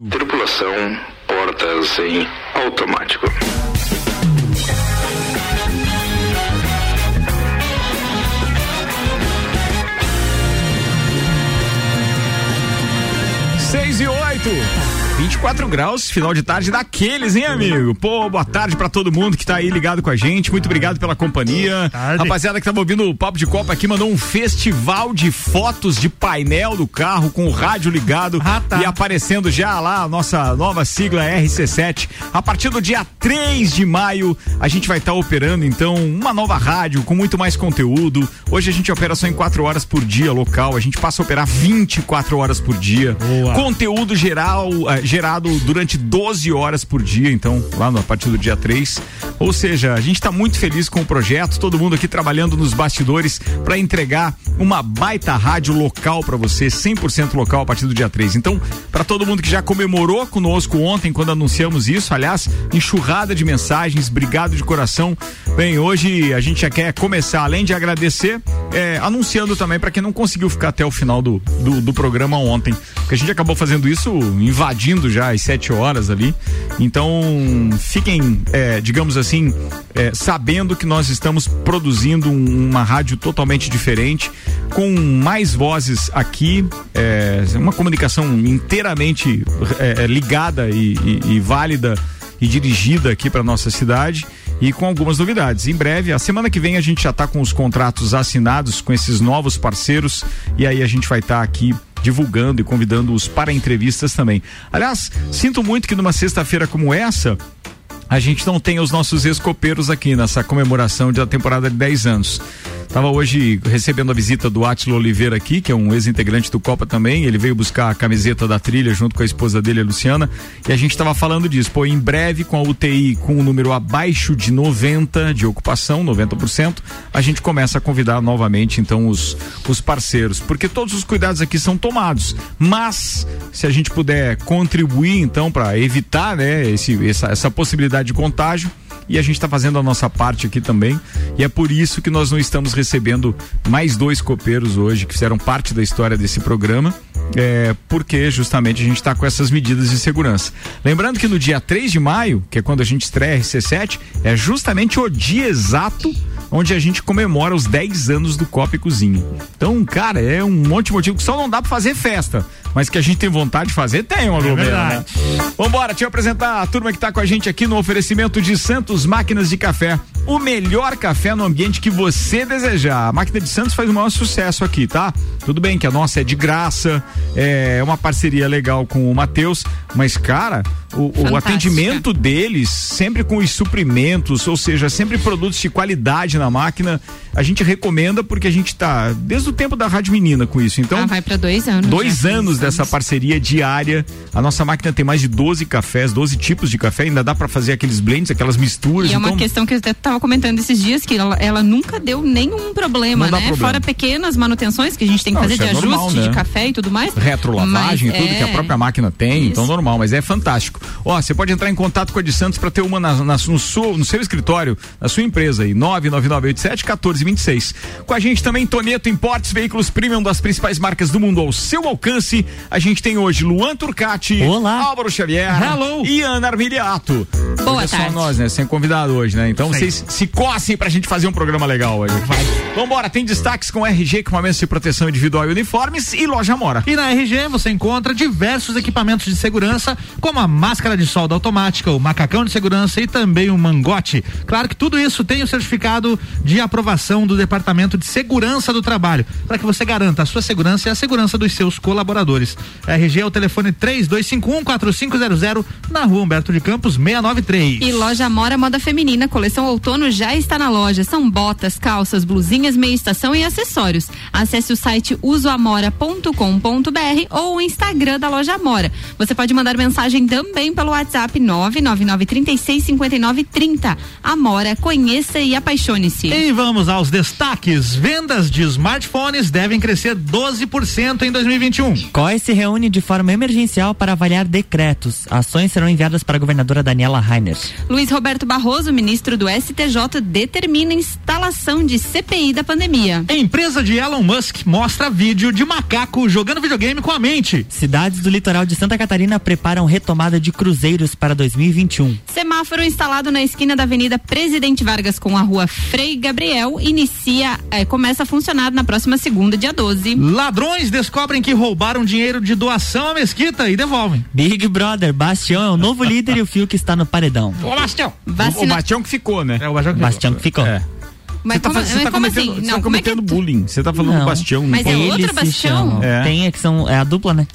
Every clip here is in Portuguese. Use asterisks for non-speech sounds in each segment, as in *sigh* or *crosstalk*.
Tripulação, portas em automático. Seis e oito. 24 graus, final de tarde daqueles, hein, amigo? Pô, boa tarde para todo mundo que tá aí ligado com a gente. Muito obrigado pela companhia. Rapaziada que tava ouvindo o Papo de Copa aqui mandou um festival de fotos de painel do carro com o rádio ligado Ah, tá. e aparecendo já lá a nossa nova sigla RC7. A partir do dia 3 de maio, a gente vai estar operando então uma nova rádio com muito mais conteúdo. Hoje a gente opera só em 4 horas por dia local, a gente passa a operar 24 horas por dia. Boa. Conteúdo geral, eh, gerado durante 12 horas por dia, então, lá no, a partir do dia 3. Ou seja, a gente está muito feliz com o projeto, todo mundo aqui trabalhando nos bastidores para entregar uma baita rádio local para você, 100% local a partir do dia 3. Então, para todo mundo que já comemorou conosco ontem quando anunciamos isso, aliás, enxurrada de mensagens, obrigado de coração. Bem, hoje a gente já quer começar, além de agradecer, eh, anunciando também para quem não conseguiu ficar até o final do, do, do programa ontem, porque a gente acabou fazendo isso invadindo já às 7 horas ali. Então, fiquem, eh, digamos assim, eh, sabendo que nós estamos produzindo um- uma rádio totalmente diferente, com mais vozes aqui, eh, uma comunicação inteiramente eh, ligada e, e- e válida e dirigida aqui para nossa cidade e com algumas novidades. Em breve, a semana que vem a gente já está com os contratos assinados com esses novos parceiros e aí a gente vai estar aqui divulgando e convidando-os para entrevistas também. Aliás, sinto muito que numa sexta-feira como essa a gente não tem os nossos escopeiros aqui nessa comemoração da temporada de 10 anos. Tava hoje recebendo a visita do Átilo Oliveira aqui, que é um ex-integrante do Copa também. Ele veio buscar a camiseta da trilha junto com a esposa dele, a Luciana. E a gente estava falando disso. Pô, em breve, com a UTI com o número abaixo de 90 de ocupação, 90%, a gente começa a convidar novamente, então, os, os parceiros. Porque todos os cuidados aqui são tomados. Mas, se a gente puder contribuir, então, para evitar, né, esse, essa, essa possibilidade de contágio, e a gente está fazendo a nossa parte aqui também. E é por isso que nós não estamos recebendo mais dois copeiros hoje que fizeram parte da história desse programa. É, porque justamente a gente está com essas medidas de segurança. Lembrando que no dia 3 de maio, que é quando a gente estreia a RC7, é justamente o dia exato onde a gente comemora os 10 anos do Copa e Cozinha. Então, cara, é um monte de motivo que só não dá para fazer festa, mas que a gente tem vontade de fazer, tem uma é verdade. né? Vambora, deixa eu apresentar a turma que tá com a gente aqui no oferecimento de Santos Máquinas de Café. O melhor café no ambiente que você desejar. A máquina de Santos faz o maior sucesso aqui, tá? Tudo bem que a nossa é de graça, é uma parceria legal com o Matheus, mas, cara, o, o atendimento deles, sempre com os suprimentos, ou seja, sempre produtos de qualidade na máquina, a gente recomenda porque a gente tá desde o tempo da Rádio Menina com isso. Então, Ah, vai pra dois anos. Dois anos dessa parceria diária. A nossa máquina tem mais de 12 cafés, 12 tipos de café. Ainda dá pra fazer aqueles blends, aquelas misturas. E é uma então, questão que eu até tava comentando esses dias, que ela, ela nunca deu nenhum problema, né? problema. Fora pequenas manutenções que a gente tem que Não, fazer isso de é ajuste normal, né? de café e tudo mais. retrolavagem, Mas tudo que a é- própria máquina tem, Isso. então normal, mas é fantástico. Ó, você pode entrar em contato com a de Santos para ter uma na- na- no, seu, no seu escritório, na sua empresa aí, 99987 1426. Com a gente também Toneto Importes, veículos premium das principais marcas do mundo ao seu alcance. A gente tem hoje Luan Turcati, Olá. Álvaro Xavier Hello. e Ana Armiliato. Boa hoje é só nós, né? Sem convidado hoje, né? Então vocês se cossem pra gente fazer um programa legal hoje. Vai. Vambora, tem destaques com RG, equipamentos de proteção individual e uniformes e loja Mora. E na RG você encontra diversos equipamentos de segurança, como a máscara de solda automática, o macacão de segurança e também o mangote. Claro que tudo isso tem o certificado de aprovação do Departamento de Segurança do Trabalho, para que você garanta a sua segurança e a segurança dos seus colaboradores. RG é o telefone 32514500 na rua Humberto de Campos 693. E loja Mora Moda Feminina, coleção outono já está na loja. São botas, calças, blusinhas, meia estação e acessórios. Acesse o site usoamora.com.br ou o Instagram da loja Amora. Você pode mandar mensagem também pelo WhatsApp 999365930. Amora, conheça e apaixone-se. E vamos ao lá os destaques. Vendas de smartphones devem crescer 12% em 2021. COE se reúne de forma emergencial para avaliar decretos. Ações serão enviadas para a governadora Daniela Rainer. Luiz Roberto Barroso, ministro do STJ, determina instalação de CPI da pandemia. A empresa de Elon Musk mostra vídeo de macaco jogando videogame com a mente. Cidades do litoral de Santa Catarina preparam retomada de cruzeiros para 2021. Semáforo instalado na esquina da Avenida Presidente Vargas com a rua Frei Gabriel inicia, eh, começa a funcionar na próxima segunda, dia 12. Ladrões descobrem que roubaram dinheiro de doação à mesquita e devolvem. Big Brother, Bastião é o novo *laughs* líder e o Fio que está no paredão. Ô, Bastião! O Bastião que ficou, né? É o Bastião que Bastião que ficou. É. Mas Você tá, como, você mas tá como cometendo, assim? você Não, tá como é que cometendo bullying. Você tá falando Não. do Bastião. Mas é outro Bastião? É. Tem é que são é a dupla, né?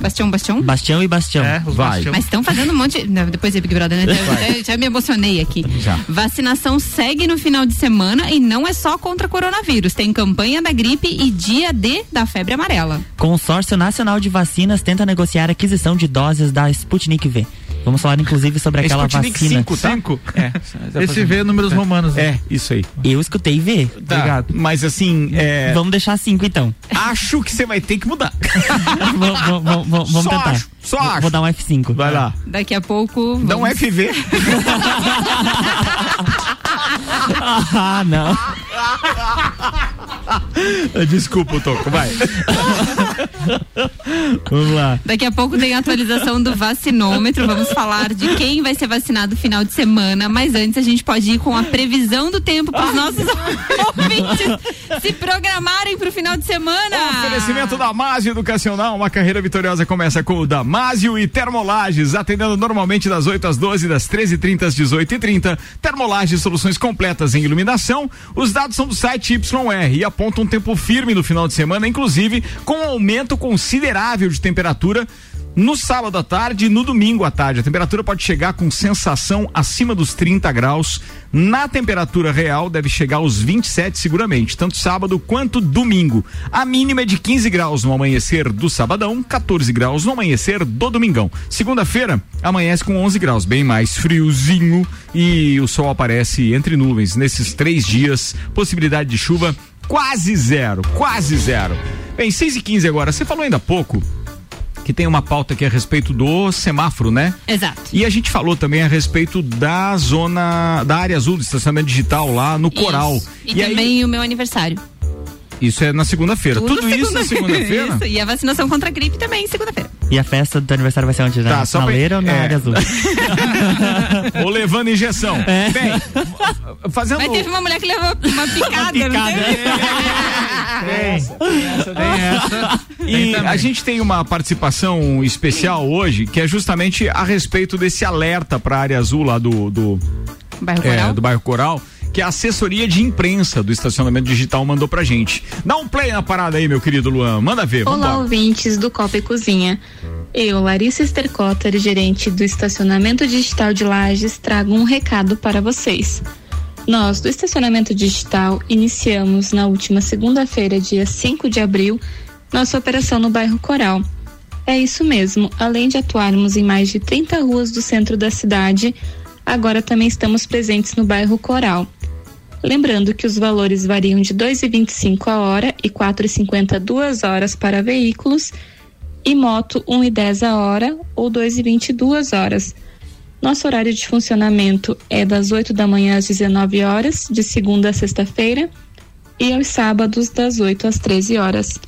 Bastião, Bastião? Bastião e Bastião. É, os Vai. Bastião. Mas estão fazendo um monte. Não, depois é Big Brother, né? Já, já- já me emocionei aqui. Já. Vacinação segue no final de semana e não é só contra coronavírus. Tem campanha da gripe e dia D da febre amarela. Consórcio Nacional de Vacinas tenta negociar a aquisição de doses da Sputnik V. Vamos falar inclusive sobre aquela Sputnik vacina. 5, tá? Cinco. É. *laughs* Esse vê números romanos. né? É, isso aí. Eu escutei V. Tá, Obrigado. Mas assim, é, Vamos deixar cinco então. acho que você vai ter que mudar. *laughs* vamos Só tentar. acho, só Vou- acho. Vou dar um F5. Vai lá. Daqui a pouco. Dá um FV. *laughs* Ah, não. *laughs* Desculpa, Toco, vai. *laughs* Vamos lá. Daqui a pouco tem a atualização do vacinômetro. Vamos falar de quem vai ser vacinado no final de semana. Mas antes a gente pode ir com a previsão do tempo para os nossos *laughs* ouvintes se programarem para o final de semana. Oferecimento Damásio Educacional, uma carreira vitoriosa começa com o Damásio e Termolages, atendendo normalmente das 8 às 12, das 13h30 às 18h30. Termolages, soluções completas em iluminação. Os dados são do site YR e apontam um tempo firme no final de semana, inclusive com um aumento considerável de temperatura. No sábado à tarde e no domingo à tarde, a temperatura pode chegar com sensação acima dos 30 graus. Na temperatura real, deve chegar aos 27 seguramente, tanto sábado quanto domingo. A mínima é de 15 graus no amanhecer do sabadão, 14 graus no amanhecer do domingão. Segunda-feira, amanhece com 11 graus, bem mais friozinho e o sol aparece entre nuvens. Nesses três dias, possibilidade de chuva quase zero, quase zero. Bem, 6 e 15 agora. Você falou ainda há pouco que tem uma pauta aqui a respeito do semáforo, né? Exato. E a gente falou também a respeito da zona, da área azul do estacionamento digital lá no Coral. Isso. E, aí- também o meu aniversário. Isso é na segunda-feira. Tudo, isso na segunda-feira? Isso. E a vacinação contra a gripe também segunda-feira. E a festa do aniversário vai ser onde? Tá, Na só pra- ou na é. área azul? *laughs* Ou levando injeção. É. Bem, fazendo. Mas teve uma mulher que levou uma picada, teve? *laughs* Tem essa. E Tem a gente tem uma participação especial hoje, que é justamente a respeito desse alerta para a área azul lá do, do, Bairro é, Coral. do bairro Coral, que a assessoria de imprensa do estacionamento digital mandou pra gente. Dá um play na parada aí, meu querido Luan. Manda ver. Olá, vambora. ouvintes do Copa e Cozinha. Eu, Larissa Estercotter, gerente do Estacionamento Digital de Lages, trago um recado para vocês. Nós, do Estacionamento Digital, iniciamos na última segunda-feira, dia 5 de abril, nossa operação no bairro Coral. É isso mesmo, além de atuarmos em mais de 30 ruas do centro da cidade, agora também estamos presentes no bairro Coral. Lembrando que os valores variam de R$ 2,25 a hora e R$ 4,50 duas horas para veículos e moto R$ 1,10 a hora ou R$ 2,20 duas horas. Nosso horário de funcionamento é das 8 da manhã às 19 horas, de segunda a sexta-feira, e aos sábados das 8 às 13 horas.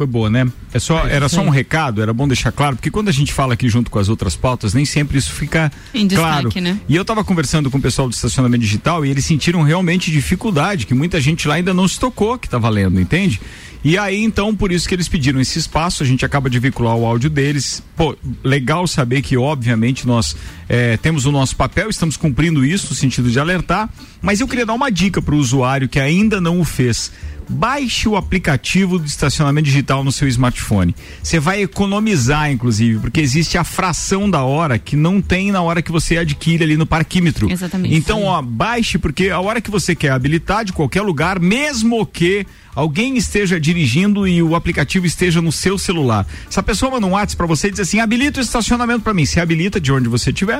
Foi boa, né? É só, era só um recado, era bom deixar claro, porque quando a gente fala aqui junto com as outras pautas, nem sempre isso fica Em destaque, claro. né? E eu tava conversando com o pessoal do estacionamento digital e eles sentiram realmente dificuldade, que muita gente lá ainda não se tocou que tá valendo, entende? E aí, então, por isso que eles pediram esse espaço, a gente acaba de vincular o áudio deles. Pô, legal saber que, obviamente, nós eh, temos o nosso papel, estamos cumprindo isso no sentido de alertar, mas eu queria dar uma dica para o usuário que ainda não o fez. Baixe o aplicativo do estacionamento digital no seu smartphone. Você vai economizar, inclusive, porque existe a fração da hora que não tem na hora que você adquire ali no parquímetro. Exatamente. Então, ó, baixe, porque a hora que você quer habilitar de qualquer lugar, mesmo que alguém esteja dirigindo e o aplicativo esteja no seu celular. Se a pessoa manda um WhatsApp para você e diz assim: habilita o estacionamento para mim. Você habilita de onde você estiver.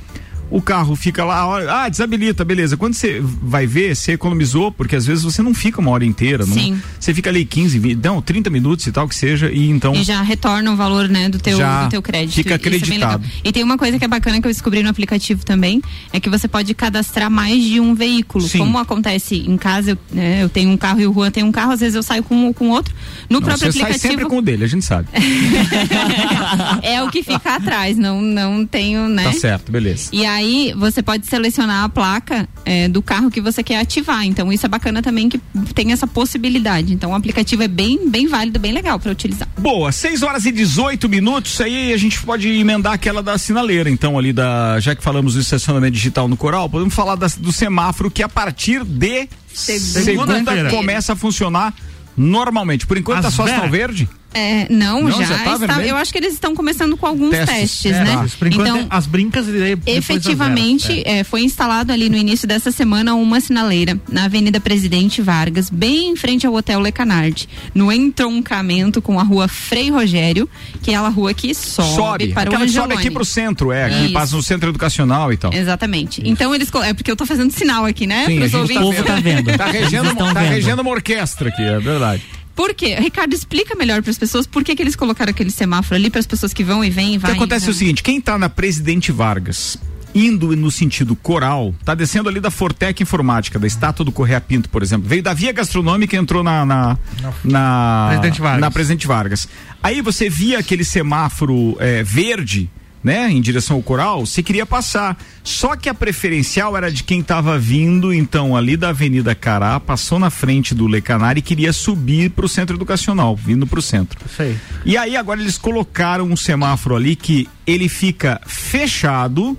o carro fica lá, ah, desabilita, beleza. Quando você vai ver, você economizou, porque às vezes você não fica uma hora inteira, não, Sim. você fica ali 15, 20, não, 30 minutos e tal que seja, e então E já retorna o valor, né, do teu, do teu crédito. fica é acreditado. e tem uma coisa que é bacana que eu descobri no aplicativo também, é que você pode cadastrar mais de um veículo. Sim. Como acontece em casa, eu, né, eu tenho um carro e o Juan tem um carro, às vezes eu saio com um com outro. No não, próprio você sai aplicativo. sempre com o dele, a gente sabe. *laughs* é o que fica atrás, não, não tenho, né? Tá certo, beleza. E aí você pode selecionar a placa é, do carro que você quer ativar. Então isso é bacana também que tem essa possibilidade. Então o aplicativo é bem, bem válido, bem legal para utilizar. Boa, 6 horas e 18 minutos, aí a gente pode emendar aquela da sinaleira, então, ali da. Já que falamos do estacionamento digital no coral, podemos falar das- do semáforo que a partir de segunda Segunda-feira. começa a funcionar normalmente. Por enquanto As tá só sinal verde. É, não, Não, já, já tá está. Eu acho que eles estão começando com alguns Testes. testes, É, né? tá. Então, as brincas e efetivamente. É. é, foi instalado ali no início dessa semana uma sinaleira na Avenida Presidente Vargas, bem em frente ao Hotel Lecanard, no entroncamento com a rua Frei Rogério, que é a rua que sobe, Sobe. para Aquela o que sobe aqui pro centro, é, que Isso. passa no centro educacional e tal. Exatamente. Então eles. É porque eu tô fazendo sinal aqui, né? Sim, a gente ouvintes. O povo tá vendo. Tá regendo, tá vendo. regendo uma orquestra aqui, é verdade. Por quê? Ricardo, explica melhor para as pessoas por que, que eles colocaram aquele semáforo ali para as pessoas que vão e vêm e O que acontece é o seguinte, quem tá na Presidente Vargas, indo no sentido coral, tá descendo ali da Fortec Informática, da estátua do Correia Pinto, por exemplo. Veio da Via Gastronômica e entrou na na, na Presidente Vargas. na Presidente Vargas. Aí você via aquele semáforo eh, verde, né, em direção ao coral, você queria passar. Só que a preferencial era de quem estava vindo, então, ali da Avenida Cará, passou na frente do Lecanar e queria subir para o centro educacional, vindo para o centro. Isso aí. E aí agora eles colocaram um semáforo ali que ele fica fechado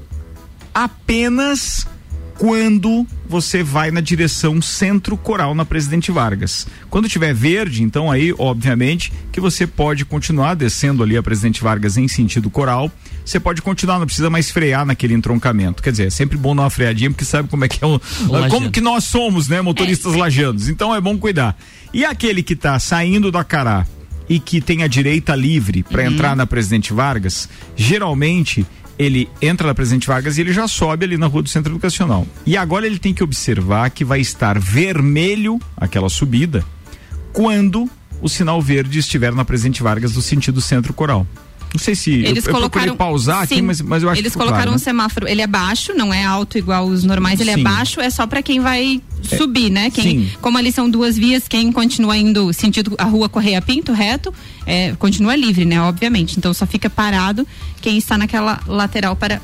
apenas quando você vai na direção centro coral na Presidente Vargas. Quando tiver verde, então aí, obviamente, que você pode continuar descendo ali a Presidente Vargas em sentido coral. Você pode continuar, não precisa mais frear naquele entroncamento. Quer dizer, é sempre bom dar uma freadinha, porque sabe como é que é o. lajeano. como que nós somos, né, motoristas lajanos. Então é bom cuidar. E aquele que está saindo da Cará e que tem a direita livre para entrar na Presidente Vargas, geralmente ele entra na Presidente Vargas e ele já sobe ali na rua do Centro Educacional. E agora ele tem que observar que vai estar vermelho aquela subida quando o sinal verde estiver na Presidente Vargas do sentido Centro Coral. Não sei se Eles eu, eu colocaram. pausar aqui, Sim, mas, mas eu acho Eles que colocaram claro, um né? semáforo. Ele é baixo, não é alto igual os normais. Ele Sim. é baixo, é só para quem vai subir, né? Quem, sim. como ali são duas vias, quem continua indo sentido a rua Correia Pinto reto, é, continua livre, né? Obviamente. Então só fica parado quem está naquela lateral para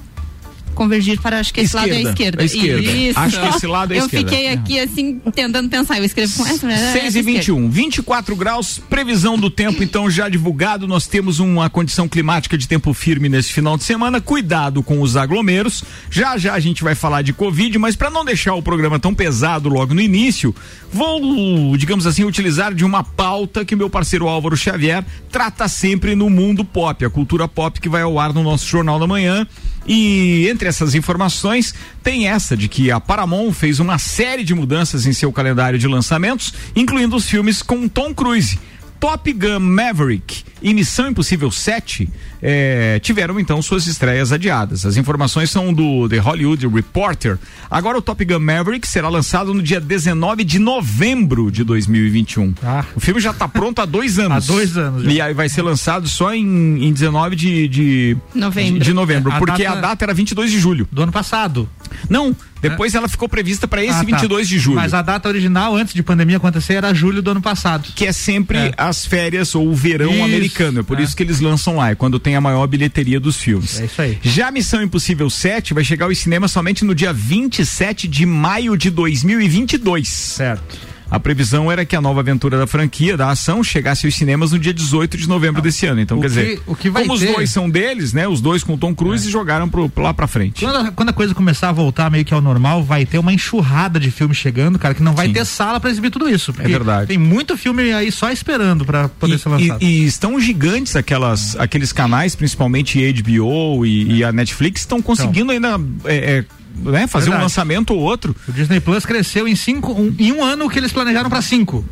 convergir para acho que esse lado é a esquerda. A esquerda. Isso. Acho que esse lado é a eu esquerda. fiquei aqui assim tentando pensar. Eu escrevo com essa, né? 6 e 21, 24 graus, previsão do tempo então já divulgado. Nós temos uma condição climática de tempo firme nesse final de semana. Cuidado com os aglomeros. Já já a gente vai falar de Covid, mas para não deixar o programa tão pesado logo no início, vou, digamos assim, utilizar de uma pauta que meu parceiro Álvaro Xavier trata sempre no mundo pop, a cultura pop que vai ao ar no nosso Jornal da Manhã. E entre essas informações, tem essa de que a Paramount fez uma série de mudanças em seu calendário de lançamentos, incluindo os filmes com Tom Cruise. Top Gun Maverick e Missão Impossível 7 eh, tiveram então suas estreias adiadas. As informações são do The Hollywood Reporter. Agora o Top Gun Maverick será lançado no dia 19 de novembro de 2021. Ah. O filme já está pronto há dois *laughs* anos. Há dois anos já. E aí vai ser lançado só em, em 19 de, de Novembro. de, de novembro, A porque data- a data era 22 de julho. Do ano passado. Não, depois ela ficou prevista para esse Ah, tá. 22 de julho. Mas a data original, antes de pandemia acontecer, era julho do ano passado. que é sempre É. as férias ou o verão Isso, americano. É por é. isso que eles lançam lá, é quando tem a maior bilheteria dos filmes. É isso aí. Já Missão Impossível 7 vai chegar aos cinemas somente no dia 27 de maio de 2022. Certo. A previsão era que a nova aventura da franquia, da ação, chegasse aos cinemas no dia 18 de novembro desse ano. Então, O quer que- dizer, o que vai como os ter- É. dois são deles, né? Os dois com Tom Cruise e jogaram pro, lá pra frente. Quando a, quando a coisa começar a voltar meio que ao normal, vai ter uma enxurrada de filmes chegando, cara, que não vai Sim. ter sala pra exibir tudo isso. porque verdade. Tem muito filme aí só esperando pra poder E, ser lançado. e- e estão gigantes aquelas, aqueles canais, principalmente HBO e, e a Netflix, estão conseguindo ainda é, é, né, fazer um Verdade. lançamento ou outro. O Disney Plus cresceu em cinco, um- em um ano que eles planejaram pra cinco.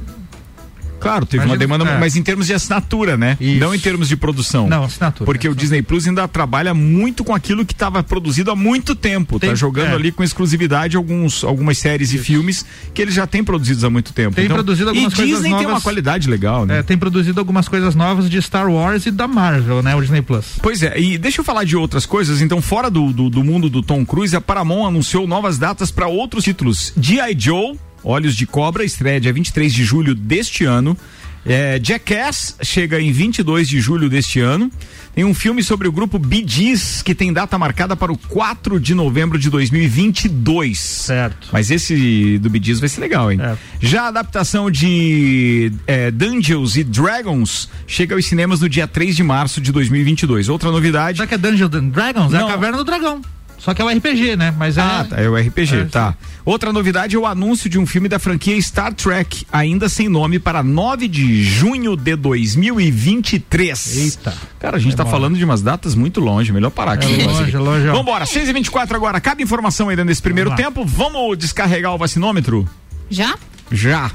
Claro, teve uma demanda, é. mas em termos de assinatura, né? Isso. Não em termos de produção. Não, assinatura. Porque o Disney Plus ainda trabalha muito com aquilo que estava produzido há muito tempo. Tem- tá jogando é. ali com exclusividade alguns, algumas séries e filmes que eles já têm produzidos há muito tempo. Tem produzido algumas e coisas Disney tem uma qualidade legal, né? É, tem produzido algumas coisas novas de Star Wars e da Marvel, né? O Disney Plus. Pois é, e deixa eu falar de outras coisas. Então, fora do, do, do mundo do Tom Cruise, a Paramount anunciou novas datas para outros títulos. G.I. Joe, Olhos de Cobra, estreia dia 23 de julho deste ano. É, Jackass chega em 22 de julho deste ano. Tem um filme sobre o grupo Bee Gees, que tem data marcada para o 4 de novembro de 2022. Certo. Mas esse do Bee Gees vai ser legal, hein? É. Já a adaptação de é, Dungeons e Dragons chega aos cinemas no dia 3 de março de 2022. Outra novidade. Já que é Dungeons and Dragons, é Não. a Caverna do Dragão. Só que é o RPG, né? Mas é. Ah, tá, é o RPG, É, tá. Outra novidade é o anúncio de um filme da franquia Star Trek, ainda sem nome, para 9 de junho de 2023. Eita. Cara, a gente tá Demora. falando de umas datas muito longe, melhor parar aqui. É esse negócio longe, aqui. é longe. Vambora, 6 e 24 agora. Cabe informação ainda nesse primeiro Vamos tempo. Vamos descarregar o vacinômetro? Já? Já.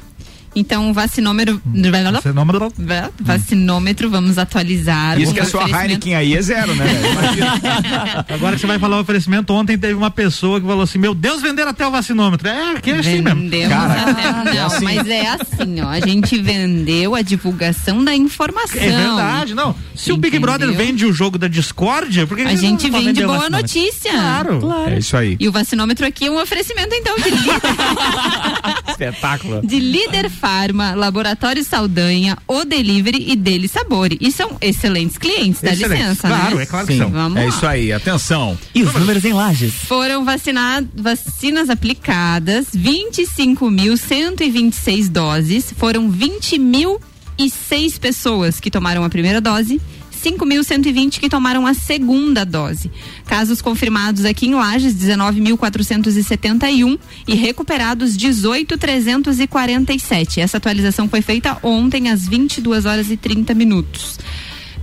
Então, o vacinômetro. Esse é nome do- Vacinômetro, vamos atualizar. Isso que a sua. Heineken aí é zero, né? *laughs* Agora que você vai falar o oferecimento, ontem teve uma pessoa que falou assim: Meu Deus, venderam até o vacinômetro. É, que é assim mesmo. Vendemos Cara, até- não, assim. mas é assim, ó. A gente vendeu a divulgação da informação. É verdade, não. Se o Big Entendeu? Brother vende o jogo da discórdia, por que A que gente não vende boa vacinômetro? notícia. Claro. É isso aí. E o vacinômetro aqui é um oferecimento, então, de líder, *laughs* Espetáculo. de líder Farma, Laboratório Saldanha, O Delivery e Dele Sabore. E são excelentes clientes, dá Excelente. licença, Claro, né? é claro que Sim, são. Vamos é lá. isso aí. Atenção. E os números em lajes? Foram vacinadas vacinas aplicadas, 25.126 doses. Foram 20.006 pessoas que tomaram a primeira dose. 5.120 que tomaram a segunda dose. Casos confirmados aqui em Lages, 19.471 e recuperados 18.347. Essa atualização foi feita ontem às 22 horas e 30 minutos.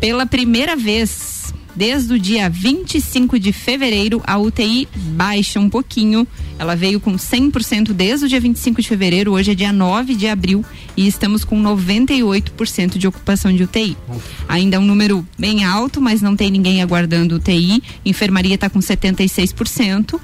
Pela primeira vez, desde o dia 25 de fevereiro, a UTI baixa um pouquinho. Ela veio com 100% desde o dia 25 de fevereiro, hoje é dia 9 de abril e estamos com 98% de ocupação de UTI. Ainda é um número bem alto, mas não tem ninguém aguardando UTI. Enfermaria está com 76%.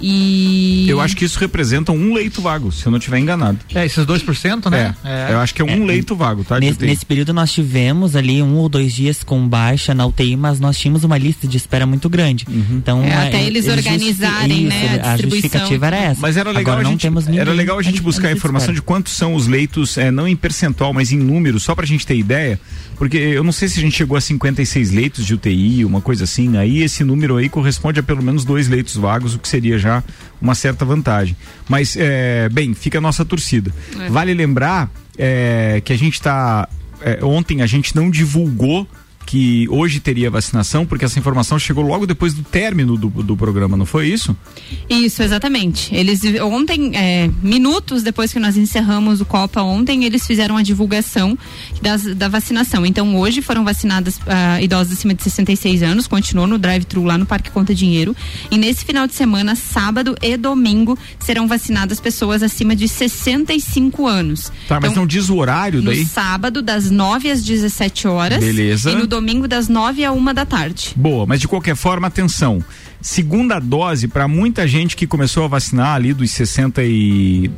E Eu acho que isso representa um leito vago, se eu não estiver enganado. É, esses 2%, né? É, eu acho que é um leito vago, tá? Nesse, nesse período nós tivemos ali um ou dois dias com baixa na UTI, mas nós tínhamos uma lista de espera muito grande. Então, É, é, até eles organizarem, né, a a distribuição. justificativa era essa. Mas era legal, Agora a não gente, temos ninguém era legal a gente buscar a informação de quantos são os leitos, é, não em percentual, mas em número, só pra gente ter ideia. Porque eu não sei se a gente chegou a 56 leitos de UTI, uma coisa assim. Aí esse número aí corresponde a pelo menos dois leitos vagos, o que seria já uma certa vantagem. Mas, é, bem, fica a nossa torcida. Vale lembrar é, que a gente está. ontem a gente não divulgou que hoje teria vacinação, porque essa informação chegou logo depois do término do, do programa, não foi isso? Isso, exatamente. Eles ontem, é, minutos depois que nós encerramos o Copa ontem, eles fizeram a divulgação das, da vacinação. Então hoje foram vacinadas ah, idosos acima de 66 anos, continuou no drive-thru lá no Parque Conta Dinheiro. E nesse final de semana, sábado e domingo, serão vacinadas pessoas acima de 65 anos. Tá, mas Então, não diz o horário no daí? sábado, das 9 às 17 horas. Beleza. E no domingo, das 9 à 1 da tarde. Boa, mas de qualquer forma, atenção. Segunda dose para muita gente que começou a vacinar ali dos 60 e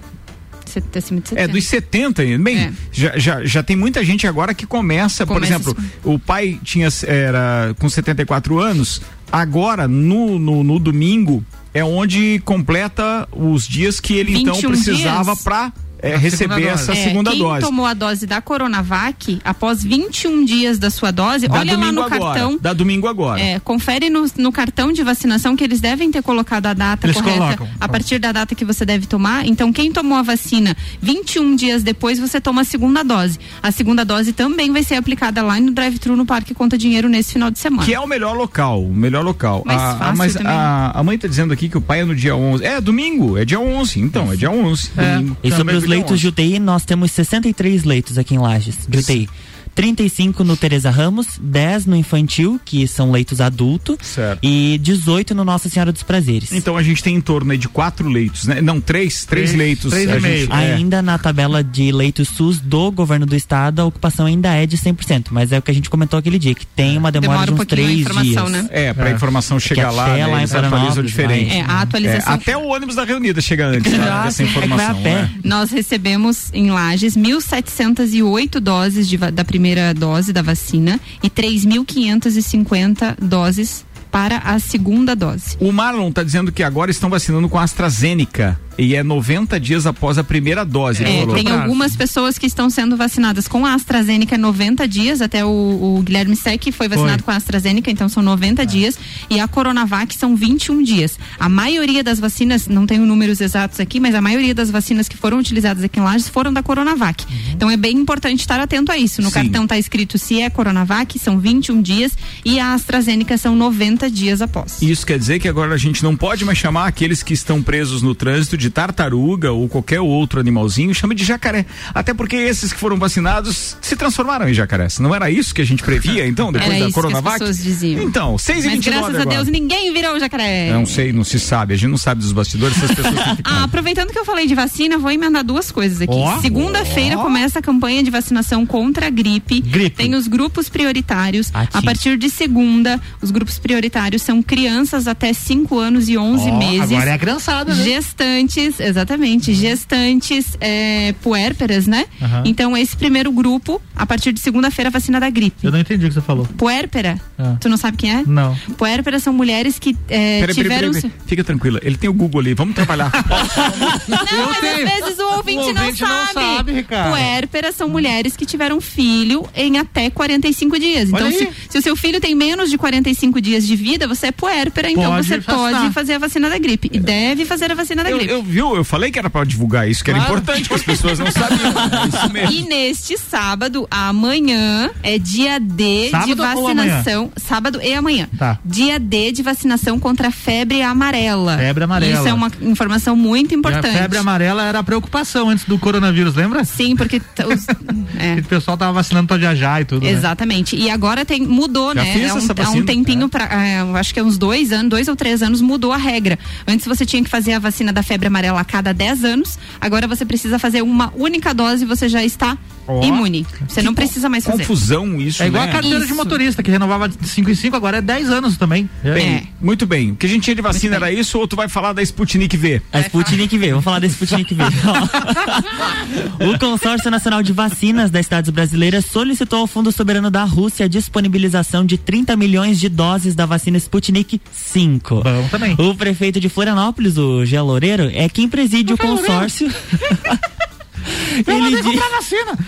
Cê- Acima de 70. é dos 70, bem, É. já, já, já tem muita gente agora que começa, por Começa exemplo, o pai tinha era com 74 anos, agora no, no, no domingo é onde completa os dias que ele então 21 precisava para A receber segunda essa dose. É, segunda quem dose. tomou a dose da Coronavac, após 21 dias da sua dose, Dá olha lá no agora, cartão. Dá domingo agora. É, confere no, no cartão de vacinação que eles devem ter colocado a data Eles correta colocam. a partir da data que você deve tomar. Então, quem tomou a vacina 21 dias depois, você toma a segunda dose. A segunda dose também vai ser aplicada lá no drive-thru no Parque Conta Dinheiro nesse final de semana. Que é o melhor local, o melhor local. Mais a, a- fácil mas também. a, a mãe tá dizendo aqui que o pai é no dia 11. É, domingo, é dia 11. Então, é dia 11. É. Domingo. E sobre é os dia leitos 11. de UTI, nós temos 63 leitos aqui em Lages de UTI. 35 no Teresa Ramos, 10 no infantil, que são leitos adulto, Certo. e 18 no Nossa Senhora dos Prazeres. Então a gente tem em torno aí de quatro leitos, né? Não, três, três, Três, leitos. três a e meio. gente- é. Ainda na tabela de leitos SUS do governo do estado, a ocupação ainda é de 100%, mas é o que a gente comentou aquele dia, que tem uma demora Demora de um uns a três informação, dias. né? É, pra É. informação chegar lá, né, lá em eles atualizam diferente. vai. É, a atualização. É, até o ônibus da reunida chega antes *laughs* né, dessa sim, é que vai a informação. pé. né? Nós recebemos em Lages 1.708 doses de da primeira dose da vacina e 3.550 doses para a segunda dose. O Marlon tá dizendo que agora estão vacinando com a AstraZeneca e é 90 dias após a primeira dose, É, falou. tem algumas pessoas que estão sendo vacinadas com a AstraZeneca 90 dias, até o, o Guilherme Sec foi vacinado Foi. com a AstraZeneca, então são 90 dias, e a Coronavac são 21 dias. A maioria das vacinas, não tenho números exatos aqui, mas a maioria das vacinas que foram utilizadas aqui em Lages foram da Coronavac. Então é bem importante estar atento a isso. No Sim. cartão está escrito se é Coronavac, são 21 dias, e a AstraZeneca são 90 dias após. Isso quer dizer que agora a gente não pode mais chamar aqueles que estão presos no trânsito de tartaruga ou qualquer outro animalzinho, chama de jacaré. Até porque esses que foram vacinados se transformaram em jacarés. Não era isso que a gente previa, então, *laughs* depois Era da Coronavac? pessoas diziam. Então, 6 e Mas 29 graças a. Deus ninguém virou jacaré. Não sei, não se sabe. A gente não sabe dos bastidores, essas pessoas *laughs* Ah, aproveitando que eu falei de vacina, vou emendar duas coisas aqui. Ó. Segunda-feira começa a campanha de vacinação contra a gripe. Gripe. Tem os grupos prioritários. Ati. A partir de segunda, os grupos prioritários são crianças até 5 anos e 11 Ó, meses. Agora é a criançada, né? Gestantes, exatamente, gestantes é, puérperas, né? Aham. Então, esse primeiro grupo, a partir de segunda-feira, a vacina da gripe. Eu não entendi o que você falou. Puérpera, Ah. tu não sabe quem é? Não. Puérperas são mulheres que é, peraí, tiveram. peraí, peraí. Fica tranquila. Ele tem o Google ali. Vamos trabalhar. *laughs* Não, mas tenho. às vezes o ouvinte, O ouvinte não não sabe. sabe, Ricardo. Puérperas são mulheres que tiveram filho em até 45 dias. Então, se, se o seu filho tem menos de 45 dias de vida, você é puérpera, então Pode você vacinar. pode fazer a vacina da gripe. E deve fazer a vacina da eu, gripe. eu, viu? Eu falei que era pra divulgar isso, que era Claro. importante, que as pessoas não sabiam. É isso mesmo. E neste sábado, amanhã, é dia D Sábado de vacinação. Sábado e amanhã. Tá. Dia D de vacinação contra a febre amarela. Febre amarela. Isso é uma informação muito E importante. a febre amarela era a preocupação antes do coronavírus, lembra? Sim, porque os- *laughs* é. O pessoal tava vacinando pra viajar e tudo. né? Exatamente. E agora tem mudou, Já né? fiz Há um, essa há um vacina. tempinho pra, é, acho que é uns dois anos, dois ou três anos mudou a regra. Antes você tinha que fazer a vacina da febre amarela a cada 10 anos. Agora você precisa fazer uma única dose e você já está Ó. imune. Você não precisa mais fazer. Confusão isso, É igual né? a carteira de Isso. motorista, que renovava de 5 em 5, agora é 10 anos também. Bem, É. muito bem. O que a gente tinha de vacina era isso ou tu vai falar da Sputnik V? A Sputnik V, vamos falar da Sputnik V. *laughs* *laughs* o Consórcio Nacional de Vacinas das Cidades Brasileiras solicitou ao Fundo Soberano da Rússia a disponibilização de 30 milhões de doses da vacina Sputnik 5. Bom também. O prefeito de Florianópolis, o Gia Loureiro, é quem preside o consórcio. *laughs* ele, di- vacina.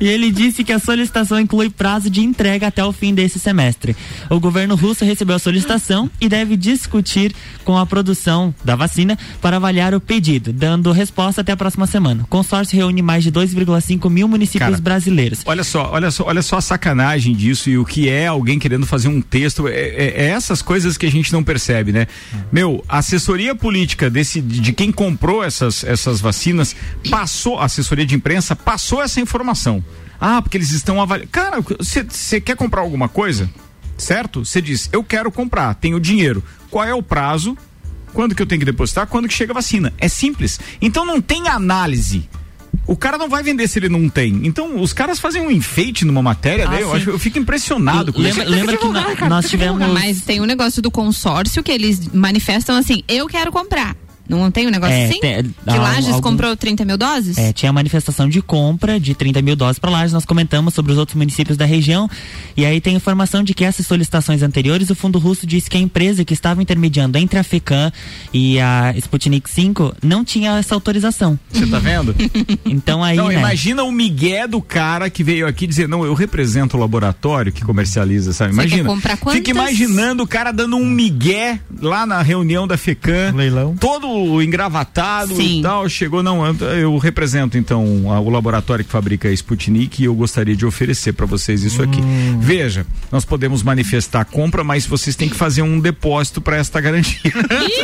e ele disse que a solicitação inclui prazo de entrega até o fim desse semestre. O governo russo recebeu a solicitação e deve discutir com a produção da vacina para avaliar o pedido, dando resposta até a próxima semana. O consórcio reúne mais de 2,5 mil municípios Cara, brasileiros. Olha só, olha só, olha só a sacanagem disso e o que é alguém querendo fazer um texto. É, é- é essas coisas que a gente não percebe, né? Meu, a assessoria política desse, de quem comprou essas, essas vacinas passou, a assessoria de imprensa passou essa informação. Ah, porque eles estão avaliando. Cara, você quer comprar alguma coisa? Certo? Você diz, eu quero comprar, tenho dinheiro. Qual é o prazo? Quando que eu tenho que depositar? Quando que chega a vacina? É simples. Então não tem análise. O cara não vai vender se ele não tem. Então, os caras fazem um enfeite numa matéria, Ah, né? Eu, acho, eu fico impressionado com Lembra, isso. lembra que nó- nós tivemos. Mas tem um negócio do consórcio que eles manifestam assim, eu quero comprar. Não tem um negócio É, assim? tem- que um- Lages algum- comprou 30 mil doses? É, tinha manifestação de compra de 30 mil doses para Lages. Nós comentamos sobre os outros municípios da região. E aí tem informação de que essas solicitações anteriores, o Fundo Russo disse que a empresa que estava intermediando entre a FECAM e a Sputnik 5 não tinha essa autorização. Você tá vendo? *laughs* Então aí. Não, né, imagina o migué do cara que veio aqui dizer, não, eu represento o laboratório que comercializa, sabe? Imagina. Fica imaginando o cara dando um migué lá na reunião da FECAM. Leilão. Todo engravatado Sim. e tal. Chegou, não, eu, represento então a- o laboratório que fabrica a Sputnik e eu gostaria de oferecer para vocês isso aqui. Veja, nós podemos manifestar a compra, mas vocês têm que fazer um depósito para esta garantia.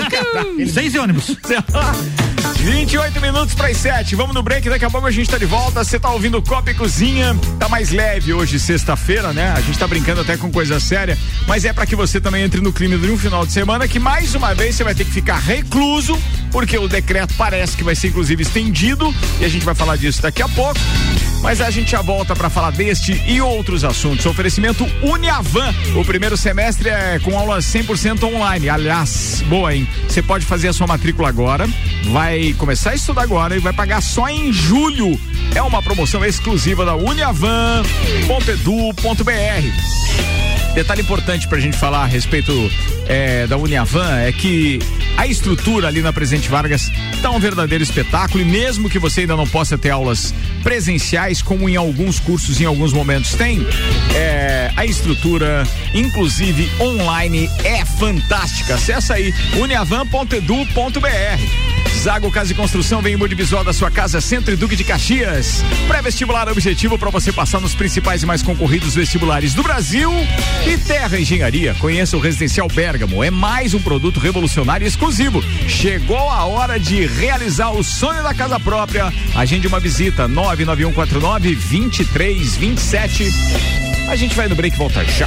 *laughs* Seis ônibus. *laughs* 28 minutos para as 7. Vamos no break, daqui a pouco a gente tá de volta. Você tá ouvindo Copa e Cozinha. Tá mais leve hoje, sexta-feira, né? A gente tá brincando até com coisa séria, mas é para que você também entre no clima de um final de semana que mais uma vez você vai ter que ficar recluso, porque o decreto parece que vai ser inclusive estendido e a gente vai falar disso daqui a pouco. Mas a gente já volta para falar deste e outros assuntos. Oferecimento Uniavan. O primeiro semestre é com aulas 100% online. Aliás, boa, hein? Você pode fazer a sua matrícula agora, vai começar a estudar agora e vai pagar só em julho. É uma promoção exclusiva da uniavan.edu.br. Detalhe importante para a gente falar a respeito é, da Uniavan é que a estrutura ali na Presidente Vargas está um verdadeiro espetáculo e mesmo que você ainda não possa ter aulas presenciais, como em alguns cursos em alguns momentos tem, é, a estrutura, inclusive online, é fantástica. Acesse aí uniavan.edu.br. Zago Casa e Construção vem em Visual da sua casa, Centro e Duque de Caxias. Pré-vestibular objetivo para você passar nos principais e mais concorridos vestibulares do Brasil. E Terra Engenharia, conheça o Residencial Bergamo, é mais um produto revolucionário e exclusivo. Chegou a hora de realizar o sonho da casa própria. Agende uma visita 99149 2327. A gente vai no break e volta já.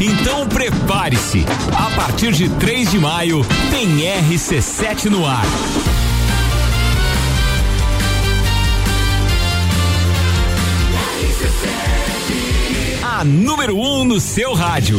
Então prepare-se. A partir de 3 de maio tem RC7 no ar. A número 1 um no seu rádio.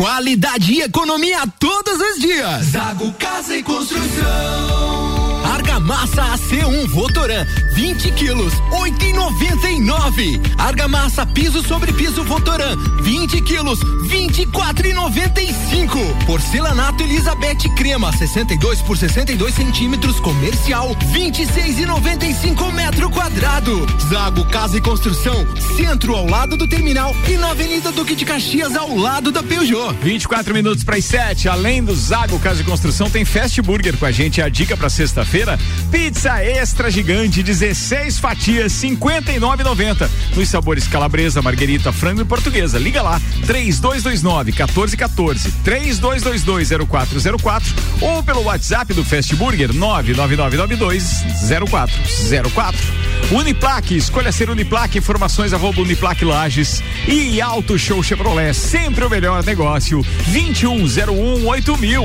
Qualidade e economia todos os dias. Zago Casa e Construção. Argamassa AC1 Votoran, 20 quilos, 8,99. Argamassa piso sobre piso Votoran, 20 quilos, 24,95. Porcelanato Elizabeth Crema, 62 por 62 centímetros, comercial, 26,95 metro quadrado. Zago Casa e Construção, centro ao lado do terminal e na Avenida Duque de Caxias ao lado da Peugeot. 24 minutos para as 7. Além do Zago Casa e Construção, tem Fast Burger com a gente. A dica para sexta-feira: pizza extra gigante, 16 fatias, 59,90. Nos sabores calabresa, marguerita, frango e portuguesa. Liga lá: 3229 1414 3222 0404 ou pelo WhatsApp do Fast Burger 99992 0404. Uniplaque, escolha ser Uniplaque, informações arroba Uniplaque Lages e Auto Show Chevrolet, sempre o melhor negócio, 2101 mil.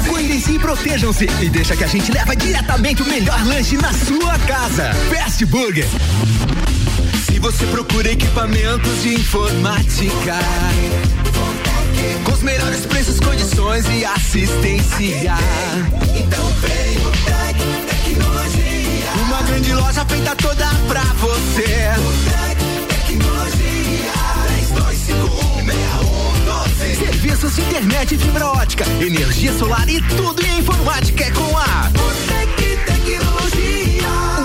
Cuidem-se e protejam-se e deixa que a gente leva diretamente o melhor lanche na sua casa. Fast Burger. Se você procura equipamentos de informática, com os melhores preços, condições e assistência, então vem o Tec Tecnologia. grande loja feita toda pra você. Internet fibra ótica, energia solar e tudo em informática é com a.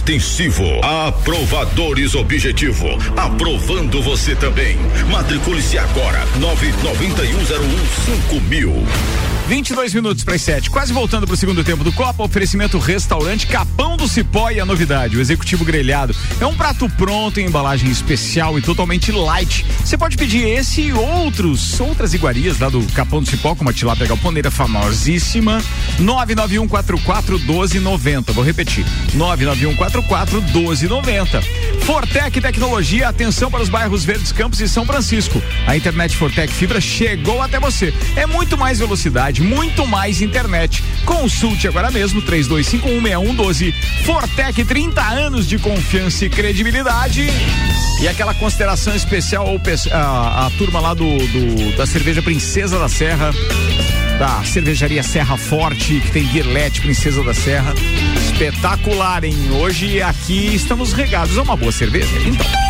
extensivo. Aprovadores Objetivo. Aprovando você também. Matricule-se agora. 99101 5000. 22 minutos para as 7. Quase voltando para o segundo tempo do Copa, oferecimento restaurante Capão do Cipó e a novidade, o executivo grelhado. É um prato pronto em embalagem especial e totalmente light. Você pode pedir esse e outros, outras iguarias lá do Capão do Cipó, como a tilápia galponeira famosíssima. 991441290. Vou repetir. 991441290. Fortec Tecnologia, atenção para os bairros Verdes Campos e São Francisco. A internet Fortec Fibra chegou até você. É muito mais velocidade, muito mais internet. Consulte agora mesmo 32516112. Fortec 30 anos de confiança e credibilidade. E aquela consideração especial ao a, a turma lá do, do- da cerveja Princesa da Serra, da cervejaria Serra Forte, que tem Guirlete Princesa da Serra. Espetacular, hein? Hoje aqui estamos regados a uma boa cerveja. Então.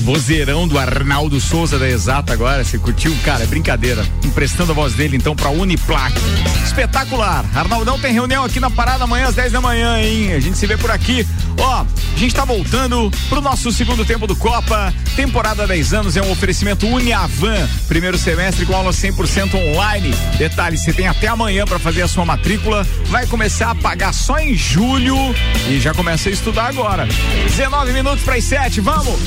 Vozeirão do Arnaldo Souza da Exata agora, você curtiu? Cara, é brincadeira. Emprestando a voz dele então pra Uniplac. Espetacular. Arnaldão tem reunião aqui na parada amanhã às 10 da manhã, hein? A gente se vê por aqui. Ó, a gente tá voltando pro nosso segundo tempo do Copa. Temporada 10 anos é um oferecimento Uniavan. Primeiro semestre com aula 100% online. Detalhe, você tem até amanhã pra fazer a sua matrícula. Vai começar a pagar só em julho e já começa a estudar agora. 19 minutos para as 7, vamos!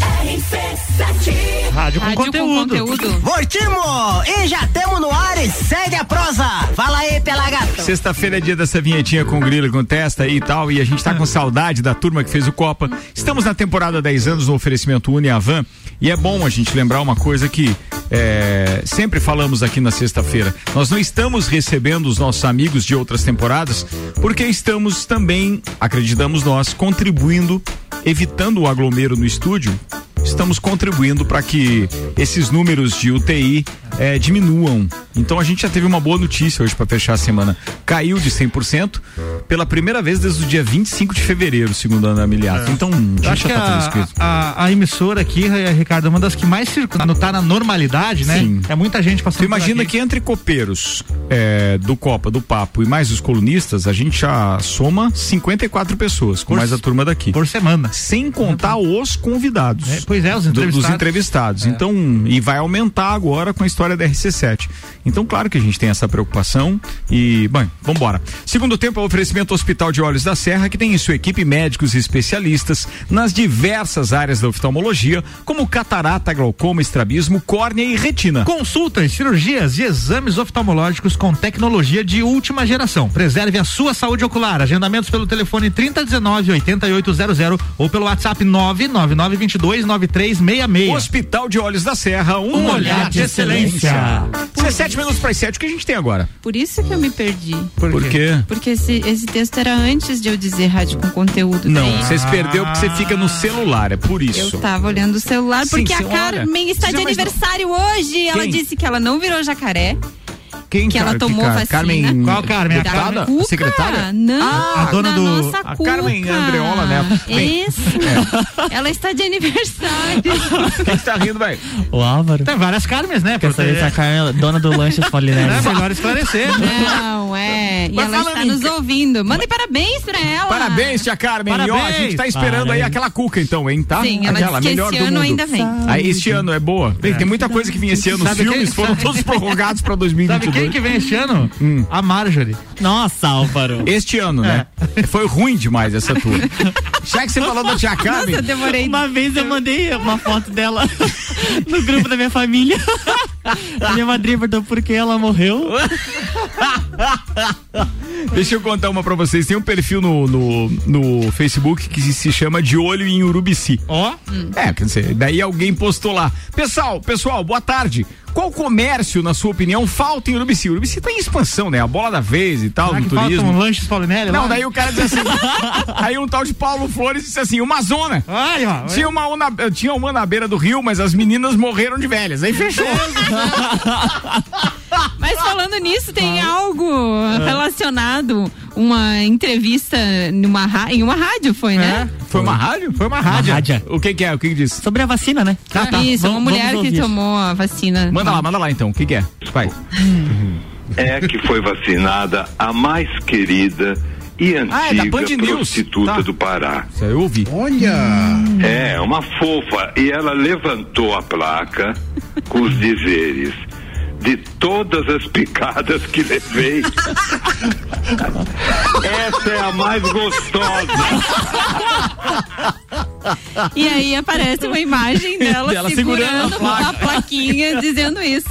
Hey. Rádio com conteúdo. Voltimo! E já temos no ar e segue a prosa. Fala aí, Pelagato. Sexta-feira é dia dessa vinhetinha com grilo, com testa aí e tal, e a gente tá com saudade da turma que fez o Copa. Estamos na temporada 10 anos no oferecimento Uniavan e é bom a gente lembrar uma coisa que é, sempre falamos aqui na sexta-feira. Nós não estamos recebendo os nossos amigos de outras temporadas porque estamos também, acreditamos nós, contribuindo, evitando o aglomero no estúdio estamos contribuindo para que esses números de UTI eh, diminuam. Então a gente já teve uma boa notícia hoje para fechar a semana. Caiu de 100% pela primeira vez desde o dia 25 de fevereiro, segundo a Ana Miliato. Então, a gente Eu acho já que tá feliz a, com isso. a, a emissora aqui, eh, Ricardo, é uma das que mais circula, não tá na normalidade, né? Sim. É muita gente passando Tu imagina que entre copeiros eh, do Copa, do Papo e mais os colunistas, a gente já soma 54 pessoas, com Por- mais a turma daqui. Por semana. Sem contar os convidados. Pois é, os do- entrevistados. dos entrevistados. Então, e vai aumentar agora com a história da RC7. Então, claro que a gente tem essa preocupação e, bom, vambora. Segundo tempo é o oferecimento Hospital de Olhos da Serra, que tem em sua equipe médicos e especialistas nas diversas áreas da oftalmologia, como catarata, glaucoma, estrabismo, córnea e retina. Consultas, cirurgias e exames oftalmológicos com tecnologia de última geração. Preserve a sua saúde ocular. Agendamentos pelo telefone 3019 8800 ou pelo WhatsApp 99922 9366. Hospital de Olhos da Serra, um, Um olhar de excelência. 17 minutos para as 7, o que a gente tem agora? Por isso que eu me perdi. Por, quê? Porque esse, esse texto era antes de eu dizer rádio com conteúdo. Não, daí você se perdeu porque você fica no celular, é por isso. Eu tava olhando o celular Sim, porque a. Carmen está de Você é aniversário hoje. Ela Quem? disse que ela não virou jacaré. Quem que ela tomou cara? vacina. Carmen. Qual Carmen? A Da deputada? Cuca? Secretária? Não, Ah, a dona da do- nossa a Carmen Cuca. Andreola Neto. Bem, Isso. Ela está de aniversário. *laughs* Quem que tá rindo, velho? O Álvaro. Tem várias Carmes, né? Quer Porque- saber se a Carmen é dona do Lanches É Polinésia. melhor esclarecer. Não, é. E Mas ela está em nos ouvindo. Mandem parabéns pra ela. Parabéns, tia Carmen. E ó, a Parabéns. gente tá esperando aí Parabéns. aquela cuca, então, hein, tá? Sim, ela aquela, disse que melhor esse do ano mundo. ainda vem. Aí, este ano é boa. Bem, Tem muita coisa que vinha esse ano. Os filmes foram todos prorrogados pra 2022. Sabe quem que vem este ano? A Marjorie. Nossa, Álvaro. Este ano, né? Foi ruim demais essa tua. Já que você falou da tia Carmen, Nossa, eu demorei. Uma vez eu mandei uma foto dela *laughs* no grupo da minha família. A minha madrinha perguntou por que ela morreu. deixa eu contar uma pra vocês. Tem um perfil no, no, no Facebook que se chama De Olho em Urubici. Ó. É, quer dizer, daí alguém postou lá. Pessoal, pessoal, boa tarde. Qual comércio, na sua opinião, falta em Urubici? Urubici tá em expansão, né? A bola da vez e tal, Será do turismo. faltam lanches Paulinelli Não, lá? daí o cara diz assim. *laughs* aí um tal de Paulo Flores disse assim: uma zona. Ai, ó. Tinha uma, uma- tinha uma na beira do rio, mas as meninas morreram de velhas. Aí fechou. Mas falando nisso, tem algo É. relacionado, uma entrevista numa, em uma rádio, foi, né? Foi uma rádio? Foi uma Uma rádio. O que, que é? O que, que diz? Sobre a vacina, né? Ah, tá. Isso, Vamos- uma mulher que tomou a vacina. Manda lá, manda lá então. O que, que é? Vai. é que foi vacinada a mais querida e antiga Ah, é prostituta Tá. do Pará. Isso aí eu ouvi. É, uma fofa. E ela levantou a placa com os dizeres de todas as picadas que levei. *laughs* Essa é a mais gostosa. *laughs* E aí aparece uma imagem dela, Dela segurando, segurando a placa. uma plaquinha dizendo isso.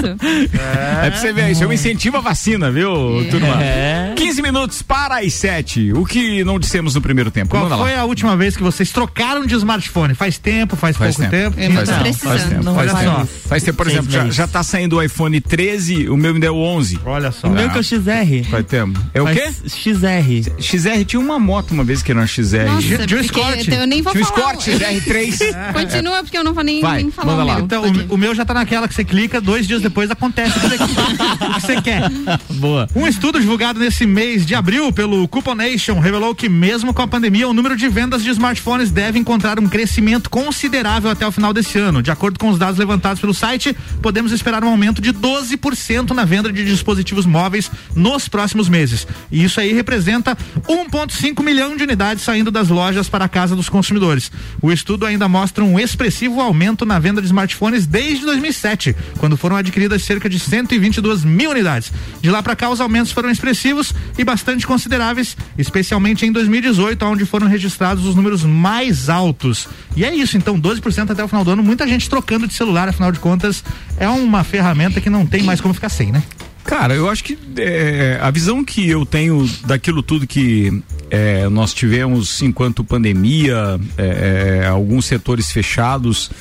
É pra você ver, isso é um incentivo à vacina, viu, turma? É. 15 minutos para as 7. O que não dissemos no primeiro tempo? Qual Manda foi lá. a última vez que vocês trocaram de smartphone? Faz tempo, faz, Faz pouco tempo. tempo? Faz tempo, precisando. faz tempo, Não faz tempo. só. Faz tempo, por Seis exemplo, já, já tá saindo o iPhone 13, o meu me deu 11. Olha só. O meu que é o XR. Faz tempo. É o quê? XR. XR tinha uma moto uma vez que era uma XR. Nossa, de um Escort. Eu nem vou Tinha um falar. Escort XR3. *laughs* Continua, porque eu não vou nem, Vai, nem falar manda o lá. meu. Então, o, o meu já tá naquela que você clica, dois dias depois acontece *laughs* o que você quer. Boa. Um estudo divulgado nesse mês de abril pelo Couponation revelou que, mesmo com a pandemia, o número de vendas de smartphones deve encontrar um crescimento considerável até o final desse ano. De acordo com os dados levantados pelo site, podemos esperar um aumento de 12% na venda de dispositivos móveis nos próximos meses. E isso aí representa 1,5 milhão de unidades saindo das lojas para a casa dos consumidores. O estudo ainda mostra um expressivo aumento na venda de smartphones desde 2007, quando foram adquiridas cerca de 122 mil unidades. De lá para cá, os aumentos foram expressivos e bastante consideráveis, especialmente em 2018, onde foram registrados os números mais altos. E é isso, então, 12% até o final do ano. Muita gente trocando de celular, afinal de contas, é uma ferramenta que não tem mais como ficar sem, né? Cara, eu acho que é, a visão que eu tenho daquilo tudo que é, nós tivemos enquanto pandemia, é, é, alguns setores fechados,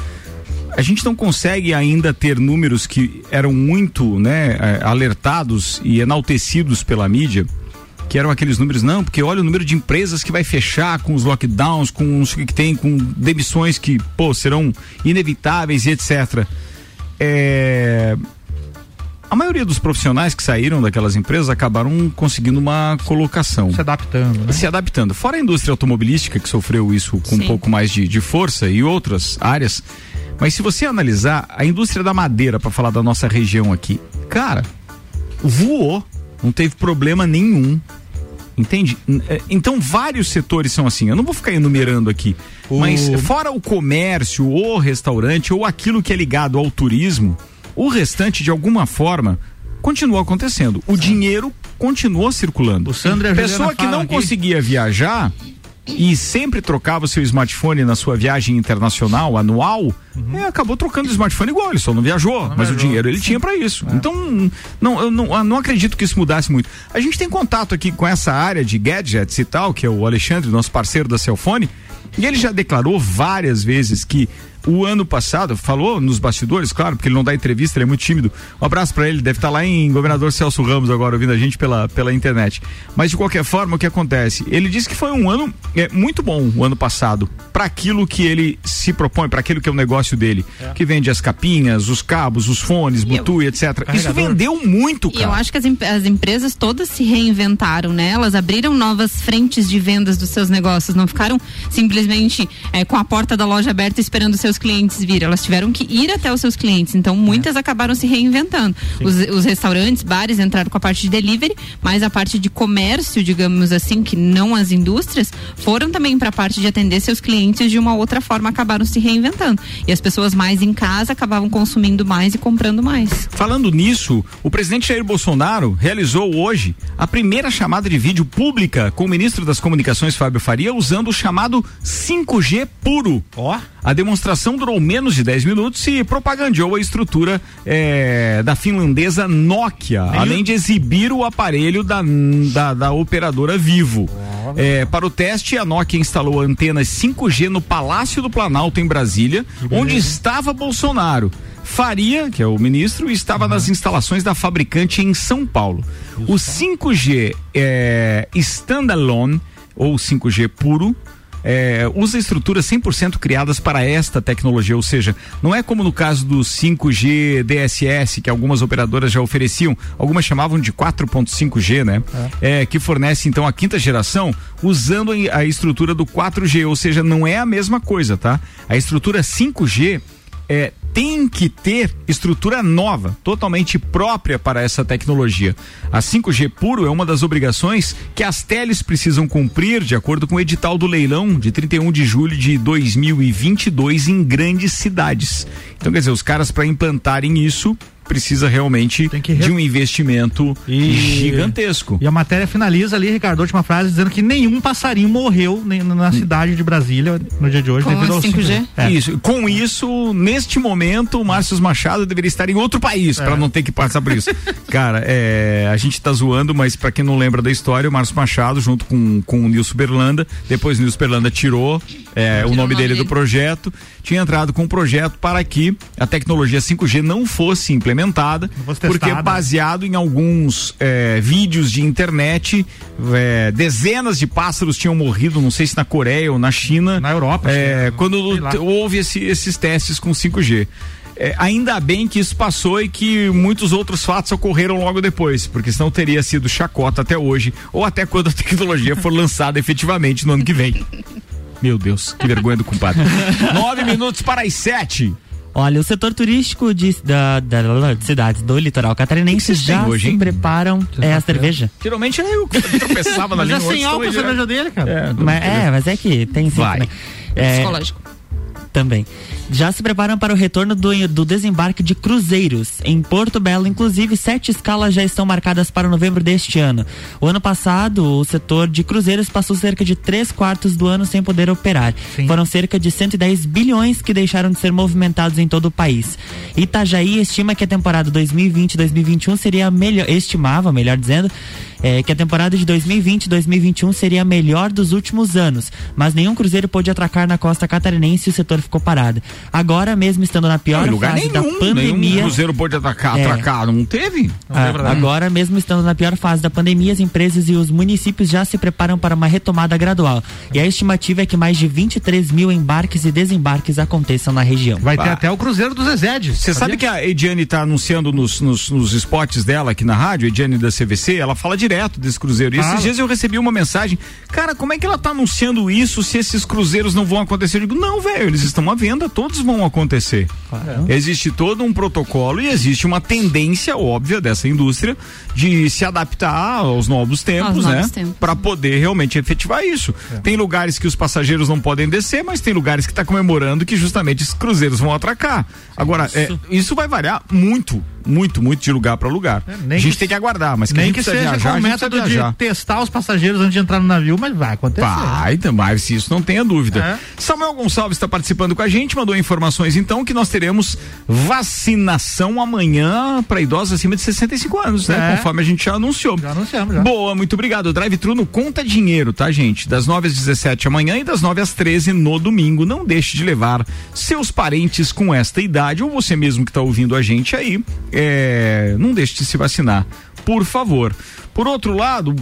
a gente não consegue ainda ter números que eram muito né, é, alertados e enaltecidos pela mídia. Que eram aqueles números, não, porque olha o número de empresas que vai fechar com os lockdowns, com não sei o que tem, com demissões que, pô, serão inevitáveis e etc. É, a maioria dos profissionais que saíram daquelas empresas acabaram conseguindo uma colocação. Se adaptando, né? Se adaptando. Fora a indústria automobilística, que sofreu isso com um Sim. pouco mais de, de força, e outras áreas. Mas se você analisar a indústria da madeira, para falar da nossa região aqui, cara, voou. Não teve problema nenhum. Entende? É, Então, vários setores são assim. Eu não vou ficar enumerando aqui. Mas, fora o comércio, o restaurante, ou aquilo que é ligado ao turismo, o restante, de alguma forma, continuou acontecendo. O dinheiro continuou circulando. O Sandro e a Pessoa que não aqui. conseguia viajar e sempre trocava o seu smartphone na sua viagem internacional anual, é, acabou trocando o smartphone igual, ele só não viajou, mas o dinheiro ele tinha para isso. Então, não, eu não, eu não acredito que isso mudasse muito. A gente tem contato aqui com essa área de gadgets e tal, que é o Alexandre, nosso parceiro da Celfone, e ele já declarou várias vezes que o ano passado, falou nos bastidores, claro, porque ele não dá entrevista, ele é muito tímido. Um abraço para ele, deve estar lá em Governador Celso Ramos agora, ouvindo a gente pela, pela internet. Mas de qualquer forma, o que acontece? Ele disse que foi um ano é, muito bom o ano passado, para aquilo que ele se propõe, para aquilo que é o negócio dele, que vende as capinhas, os cabos, os fones, Bluetooth, etc. Isso Carregador. vendeu muito, E cara. eu acho que as, as empresas todas se reinventaram, né? Elas abriram novas frentes de vendas dos seus negócios, não ficaram simplesmente eh, com a porta da loja aberta esperando seus clientes vir. Elas tiveram que ir até os seus clientes. Então, muitas acabaram se reinventando. Os, os restaurantes, bares entraram com a parte de delivery, mas a parte de comércio, digamos assim, que não as indústrias, foram também para a parte de atender seus clientes de uma outra forma, acabaram se reinventando. E as pessoas mais em casa acabavam consumindo mais e comprando mais. Falando nisso, o presidente Jair Bolsonaro realizou hoje a primeira chamada de vídeo pública com o ministro das Comunicações, Fábio Faria, usando o chamado 5G puro. Ó. A demonstração durou menos de 10 minutos e propagandeou a estrutura eh, da finlandesa Nokia, além de exibir o aparelho da, da, da operadora Vivo. Eh, para o teste, a Nokia instalou antenas 5G no Palácio do Planalto, em Brasília, onde estava Bolsonaro. Faria, que é o ministro, estava nas instalações da fabricante em São Paulo. O 5G é, standalone, ou 5G puro, é, usa estruturas 100% criadas para esta tecnologia, ou seja, não é como no caso do 5G DSS, que algumas operadoras já ofereciam, algumas chamavam de 4.5G, né? É, que fornece então a quinta geração usando a estrutura do 4G, ou seja, não é a mesma coisa, tá? A estrutura 5G é, tem que ter estrutura nova, totalmente própria para essa tecnologia. A 5G puro é uma das obrigações que as teles precisam cumprir, de acordo com o edital do leilão de 31 de julho de 2022 em grandes cidades. Então, quer dizer, os caras para implantarem isso precisa realmente de um investimento gigantesco. E a matéria finaliza ali, Ricardo, última frase, dizendo que nenhum passarinho morreu na cidade de Brasília no dia de hoje Com devido ao 5G? É. Isso. Com isso, neste momento, o Márcio Machado deveria estar em outro país É. para não ter que passar por isso. *laughs* Cara, é, a gente tá zoando, mas para quem não lembra da história, o Márcio Machado, junto com, com o Nilson Berlanda, depois o Nilson Berlanda tirou, é, o nome dele do projeto, tinha entrado com um projeto para que a tecnologia 5G não fosse implementada, fosse porque testada. baseado em alguns é, vídeos de internet, é, dezenas de pássaros tinham morrido, não sei se na Coreia ou na China. Na Europa. É, quando sei lá. t- houve esse- esses testes com 5G. É, ainda bem que isso passou e que muitos outros fatos ocorreram logo depois, porque senão teria sido chacota até hoje, ou até quando a tecnologia for lançada efetivamente no ano que vem. Meu Deus, que vergonha do compadre. *laughs* Nove minutos para as sete. Olha, o setor turístico de, da, da- da- de cidades do litoral catarinense já hoje, se preparam. É a cerveja. Geralmente eu tropeçava na Mas é língua. sem álcool a cerveja dele, cara. Mas, é, mas é que tem sempre, Vai. né? É, Psicológico. também. Já se preparam para o retorno do, do desembarque de cruzeiros. Em Porto Belo, inclusive, sete escalas já estão marcadas para novembro deste ano. O ano passado, o setor de cruzeiros passou cerca de três quartos do ano sem poder operar. Foram cerca de 110 bilhões que deixaram de ser movimentados em todo o país. Itajaí estima que a temporada 2020-2021 seria a melhor, estimava, melhor dizendo, é, que a temporada de 2020-2021 seria a melhor dos últimos anos, mas nenhum cruzeiro pôde atracar na costa catarinense e o setor ficou parado. Agora, mesmo estando na pior Não, fase nenhum, da pandemia, nenhum cruzeiro pode atacar, É. atracar, não teve? ah, agora, mesmo estando na pior fase da pandemia, as empresas e os municípios já se preparam para uma retomada gradual. E a estimativa é que mais de 23 mil embarques e desembarques aconteçam na região. Vai ter Ah. até o Cruzeiro dos Zezed. Você sabe que a Ediane tá anunciando nos, nos, nos spots dela aqui na rádio, Ediane da CVC, ela fala direto desse cruzeiro. E esses dias eu recebi uma mensagem, cara, como é que ela tá anunciando isso se esses cruzeiros não vão acontecer? Eu digo, não, velho, eles estão à venda, todos vão acontecer. Existe todo um protocolo e existe uma tendência óbvia dessa indústria de se adaptar aos novos tempos, Aos né? Para poder realmente efetivar isso. Tem lugares que os passageiros não podem descer, mas tem lugares que está comemorando que justamente esses cruzeiros vão atracar. Agora, é, isso vai variar muito muito, muito de lugar para lugar. nem a gente que- tem que aguardar, mas que Nem que seja viajar, com o método de testar os passageiros antes de entrar no navio, mas vai acontecer. Vai, então, mas isso não tenha dúvida. É. Samuel Gonçalves está participando com a gente, mandou informações então que nós teremos vacinação amanhã para idosos acima de 65 anos, né? É. Conforme a gente já anunciou. Já anunciamos, já. Boa, muito obrigado. O Drive-Thru no Conta Dinheiro, tá, gente? Das 9 às 17 amanhã e das 9 às 13 no domingo. Não deixe de levar seus parentes com esta idade ou você mesmo que está ouvindo a gente aí, é, não deixe de se vacinar, por favor. Por outro lado,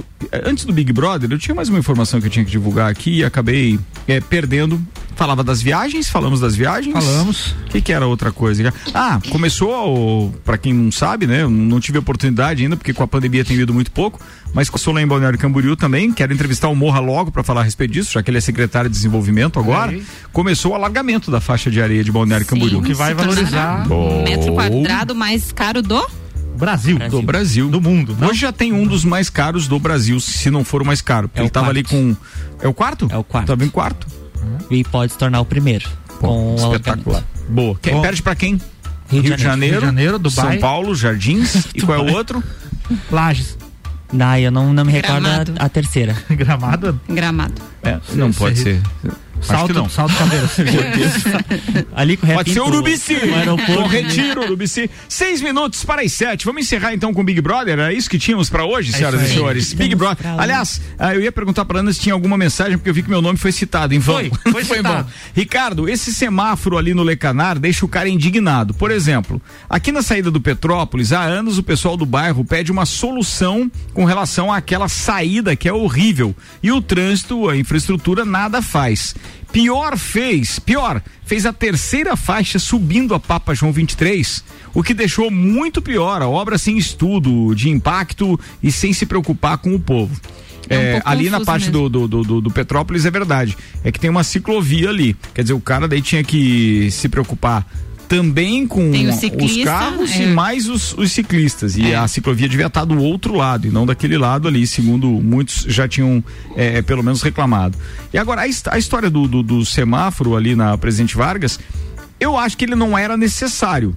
antes do Big Brother, eu tinha mais uma informação que eu tinha que divulgar aqui e acabei eh, perdendo. Falava das viagens, falamos das viagens. Falamos. O que, que era outra coisa? Ah, começou, para quem não sabe, né? eu Não tive oportunidade ainda, porque com a pandemia tem ido muito pouco, mas começou lá em Balneário Camboriú também. Quero entrevistar o Morra logo para falar a respeito disso, já que ele é secretário de desenvolvimento agora. Aí. Começou o alargamento da faixa de areia de Balneário Camboriú. que vai valorizar o metro Oh. quadrado mais caro do Brasil. Do Brasil. Do mundo. não? Hoje já tem um dos mais caros do Brasil, se não for o mais caro. Porque É o ele tava ali com. É o quarto? É o quarto. Tava em quarto. E pode se tornar o primeiro. com o Espetacular. Boa. Quem Bom. perde pra quem? Rio de Rio de Janeiro, Rio de Janeiro, Dubai. São Paulo, Jardins. *laughs* e qual é o outro? Lages. Não, eu não, não me recordo Gramado. a, a terceira. Gramado. gramado. É, não pode ser. Acho que Salto, não. salto Caveiras. *laughs* Ali com o Pode ser o Urubici. Bom retiro, Urubici. Seis minutos para as sete. Vamos encerrar então com o Big Brother. Era isso que tínhamos para hoje, senhoras e isso aí. senhores. Big Brother. Aliás, ah, eu ia perguntar para Ana se tinha alguma mensagem, porque eu vi que meu nome foi citado em vão. Foi, foi *laughs* em vão. citado. Ricardo, esse semáforo ali no Lecanar deixa o cara indignado. Por exemplo, aqui na saída do Petrópolis, há anos o pessoal do bairro pede uma solução com relação àquela saída que é horrível. E o trânsito, a infraestrutura, nada faz. Pior fez, pior, fez a terceira faixa subindo a Papa João 23, o que deixou muito pior a obra sem estudo de impacto e sem se preocupar com o povo. É um É, ali na parte do, do, do, do Petrópolis é verdade. É que tem uma ciclovia ali. Quer dizer, o cara daí tinha que se preocupar também com os carros e é. mais os, os ciclistas. E É. a ciclovia devia estar do outro lado e não daquele lado ali, segundo muitos já tinham é, pelo menos reclamado. E agora, a, a história do, do, do semáforo ali na Presidente Vargas, eu acho que ele não era necessário.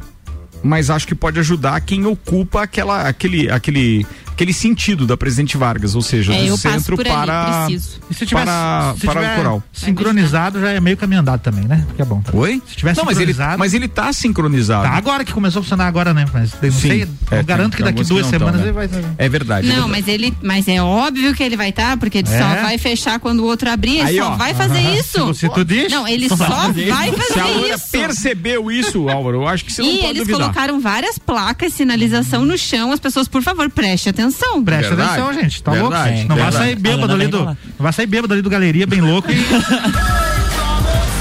Mas acho que pode ajudar quem ocupa aquela, aquele, aquele, aquele sentido da Presidente Vargas, ou seja, É, do centro ali, para. E se tiver, para, se para tiver o coral. sincronizado, já é meio caminho andado também, né? Que é bom. Oi? Se tiver não, mas ele, sincronizado. mas ele tá sincronizado. Tá, agora que começou a funcionar agora, né? Mas eu não Sim. sei. É, eu garanto tem- que daqui duas que não tão, semanas né? ele vai. É verdade. Não, mas ele, mas é óbvio que ele vai estar, porque ele só É? vai fechar quando o outro abrir, ele Aí, só ó. vai fazer Aham. isso. Se- tu diz, Não, ele só só vai fazer vai Se a isso. percebeu isso, Álvaro, eu acho que você não E pode eles duvidar. colocaram várias placas, sinalização no chão. As pessoas, por favor, prestem atenção. Presta Verdade, atenção, gente. Tá louco? verdade, Não vai verdade. sair bêbado ali do. Não vai sair bêbado ali do galeria, bem louco. E... *laughs*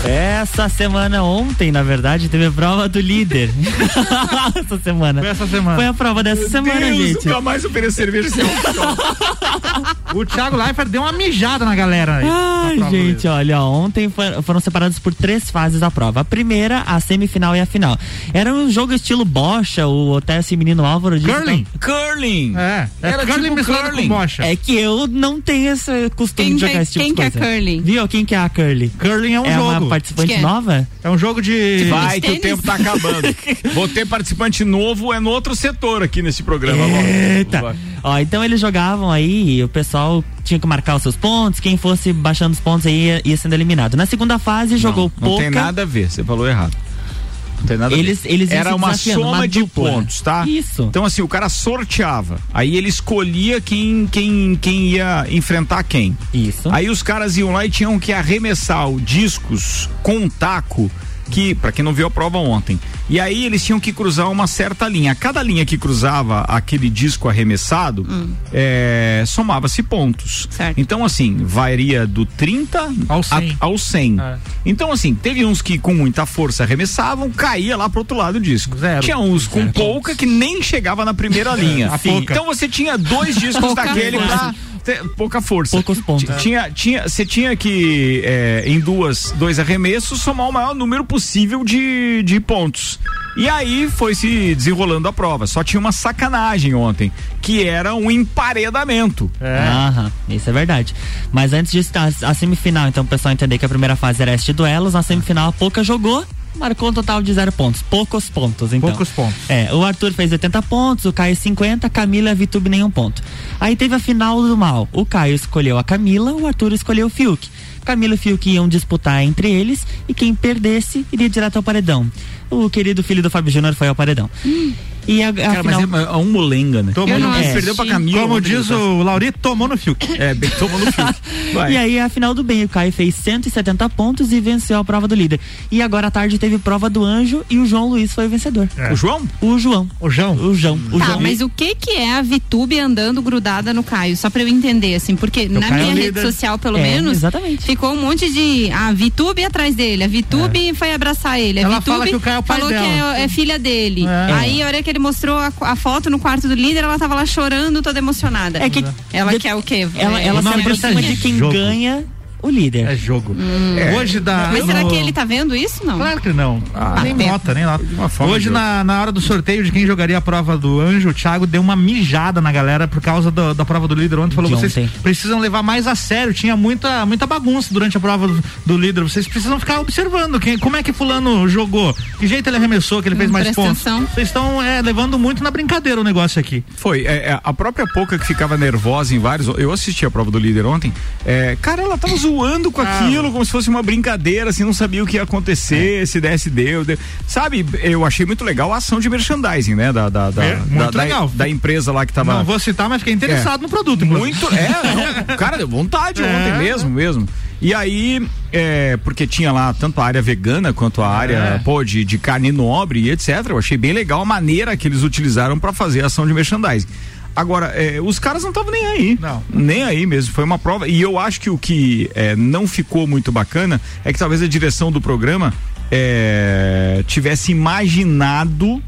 Essa semana, ontem, na verdade, teve a prova do líder. *laughs* essa semana. Foi essa semana. Foi a prova dessa semana, Deus, gente. nunca mais oferecer cerveja sem. *laughs* O Thiago Leifert deu uma mijada na galera aí. na Ai, prova gente, dele. olha, ontem for- foram separados por três fases da prova. A primeira, a semifinal e a final. Era um jogo estilo bocha, o até esse menino Álvaro disse. Curling. Curling. É, é Era curling tipo curling. com bocha. É que eu não tenho esse costume Quem de jogar que- esse tipo quem de que é coisa. curling? Viu? Quem que é a Curly? Curling é um é jogo. Participante é. nova? É um jogo de. Vai que o tempo tá acabando. *laughs* Vou ter participante novo, é no outro setor aqui nesse programa. Eita! Ó, então eles jogavam aí e o pessoal tinha que marcar os seus pontos, quem fosse baixando os pontos aí ia, ia sendo eliminado. Na segunda fase jogou Não pouca. tem nada a ver, você falou errado. Tem nada Eles- eles Era uma soma de dupla. pontos, tá? Isso. Então, assim, o cara sorteava. Aí ele escolhia quem, quem, quem ia enfrentar quem. Isso. Aí os caras iam lá e tinham que arremessar o discos com um taco que, para quem não viu a prova ontem. E aí eles tinham que cruzar uma certa linha. Cada linha que cruzava aquele disco arremessado, é, somava-se pontos. Certo. Então, assim, varia do 30 Ao a- 100. ao 100. É. Então, assim, teve uns que com muita força arremessavam, caía lá pro outro lado do disco. Zero. Tinha uns com pouca que nem chegava na primeira linha. a pouca. Então você tinha dois discos *laughs* daquele pra ter pouca força. Poucos pontos. T- Tinha, tinha, você tinha que, é, em duas, dois arremessos, somar o maior número possível de, de pontos. E aí foi se desenrolando a prova. Só tinha uma sacanagem ontem, que era um emparedamento. É. Aham, isso é verdade. Mas antes disso, a, a semifinal, então o pessoal entender que a primeira fase era este duelos, na semifinal a Pouca jogou marcou um total de zero pontos. Poucos pontos, então. Poucos pontos. É, o Arthur fez 80 pontos, o Caio 50, Camila e a Vitube nenhum ponto. Aí teve a final do mal. O Caio escolheu a Camila, o Arthur escolheu o Fiuk. Camila e Fiuk iam disputar entre eles e quem perdesse iria direto ao paredão. O querido filho do Fábio Júnior foi ao paredão. E a, a Cara, final... mas é, é um molenga, né? Tomou no Fiuk. perdeu pra Camila. Como diz tá? o Lauri, tomou no Fiuk. É, bem, tomou no. *laughs* Vai. E aí a final do bem, o Caio fez 170 pontos e venceu a prova do líder. E agora à tarde teve prova do anjo e o João Luiz foi o vencedor. O João? O João. O João? O João. O Tá, João. mas o que que é a Vitube andando grudada no Caio? Só pra eu entender, assim, porque na Caio é minha rede social, pelo É, menos, exatamente. ficou um monte de a Vitube atrás dele, a Vitube foi abraçar ele, a Ela Vitube fala que o Caio é o pai falou que dela. é, é filha dele. É. Aí a hora que ele mostrou a, a foto no quarto do líder, ela tava lá chorando, toda emocionada. É que- ela quer o quê? Ela, É, ela O se é aproxima de quem jogo. ganha o líder. É jogo. Hoje da. Mas será no- que ele tá vendo isso? Não. Claro que não. nem Até. nota, nem nota. Hoje, na, na hora do sorteio de quem jogaria a prova do anjo, o Thiago deu uma mijada na galera por causa do- da prova do líder ontem. Falou: De vocês ontem. precisam levar mais a sério. Tinha muita, muita bagunça durante a prova do, do líder. Vocês precisam ficar observando quem, como é que Fulano jogou, que jeito ele arremessou, que ele fez Hum, mais pontos. atenção. Vocês estão é, levando muito na brincadeira o negócio aqui. Foi. é, é, a própria Poca que ficava nervosa em vários. Eu assisti a prova do líder ontem. é, cara, ela tava *laughs* zoando com aquilo, como se fosse uma brincadeira, assim, não sabia o que ia acontecer, se desse, deu, deu. Sabe, eu achei muito legal a ação de merchandising, né? Da, da, da, É, da- muito da- legal. da empresa lá que tava. Não vou citar, mas fiquei interessado É. no produto. Muito, é, não, cara, deu vontade *laughs* É. ontem mesmo, mesmo. E aí, é, porque tinha lá tanto a área vegana quanto a área, É. pô, de, de carne nobre e etc. Eu achei bem legal a maneira que eles utilizaram pra fazer a ação de merchandising. Agora, é, os caras não estavam nem aí. Não. Nem aí mesmo. Foi uma prova. E eu acho que o que é, não ficou muito bacana é que talvez a direção do programa é, tivesse imaginado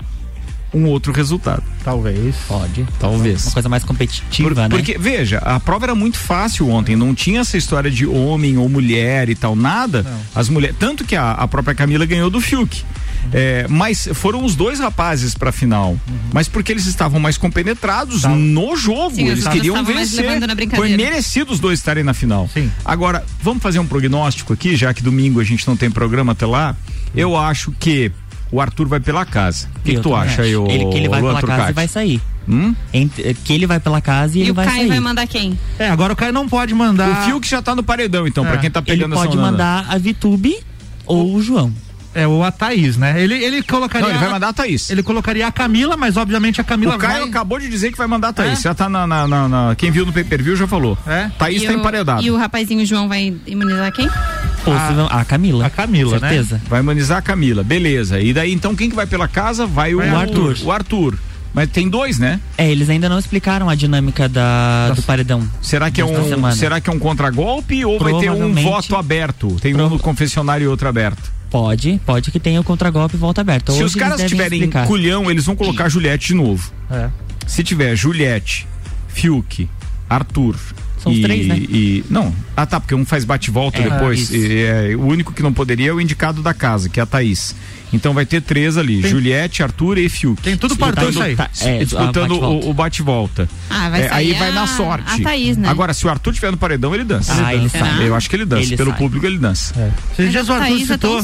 um outro resultado. Talvez. Pode. Talvez. Uma coisa mais competitiva, Por- né? Porque, veja, a prova era muito fácil ontem, não tinha essa história de homem ou mulher e tal, nada. As mulheres, tanto que a, a própria Camila ganhou do Fiuk. É, mas foram os dois rapazes pra final. Uhum. Mas porque eles estavam mais compenetrados no jogo, Sim, eles queriam vencer. Foi merecido os dois estarem na final. Sim. Agora, vamos fazer um prognóstico aqui, já que domingo a gente não tem programa até lá. Eu acho que o Arthur vai pela casa. O que, que tu acha acho. aí, ô Ele que ele vai Luan pela casa Turcati? e vai sair. Hum? Ent- eh, que ele vai pela casa e, E ele o vai Caio sair. vai mandar quem? É, agora o Caio não pode mandar. O Fiuk já tá no paredão, então, É. pra quem tá Ele pegando pode essa onda. mandar a Vitube ou o João. É, o a Thaís, né? Ele, ele colocaria. Não, ele vai mandar a Thaís. Ele colocaria a Camila, mas obviamente a Camila O Caio vai. acabou de dizer que vai mandar a Thaís. É? Já tá na, na- na- na- Quem viu no pay per view já falou. É? Thaís e tá o- emparedado. E o rapazinho João vai imunizar quem? Possivel- a Camila. A Camila, né? Certeza. Vai imunizar a Camila, beleza. E daí então quem que vai pela casa? Vai, Vai o o Arthur. O Arthur. Mas tem dois, né? É, eles ainda não explicaram a dinâmica da, do paredão. Será que é um, semana. será que é um contragolpe ou vai ter um voto aberto? Tem um no confessionário e outro aberto. Pode, pode que tenha o contragolpe e volta aberta. Se Hoje os caras tiverem explicar. culhão, eles vão colocar Juliette de novo. É. Se tiver Juliette, Fiuk, Arthur. São os e, três, né? e- não, ah tá, porque um faz bate-volta É, depois. isso. E, é, o único que não poderia é o indicado da casa, que é a Thaís. Então vai ter três ali: Tem- Juliette, Arthur e Fiuk. Tem tudo pra Arthur isso aí. Tá, é, disputando a bate-volta. o, o bate-volta. Ah, vai É, aí vai a- na sorte. a Thaís, né? Agora, se o Arthur tiver no paredão, ele dança. Ah, ele sai. Eu acho que ele dança. Ele Pelo sai. público, ele dança. Esses dias o Arthur é citou.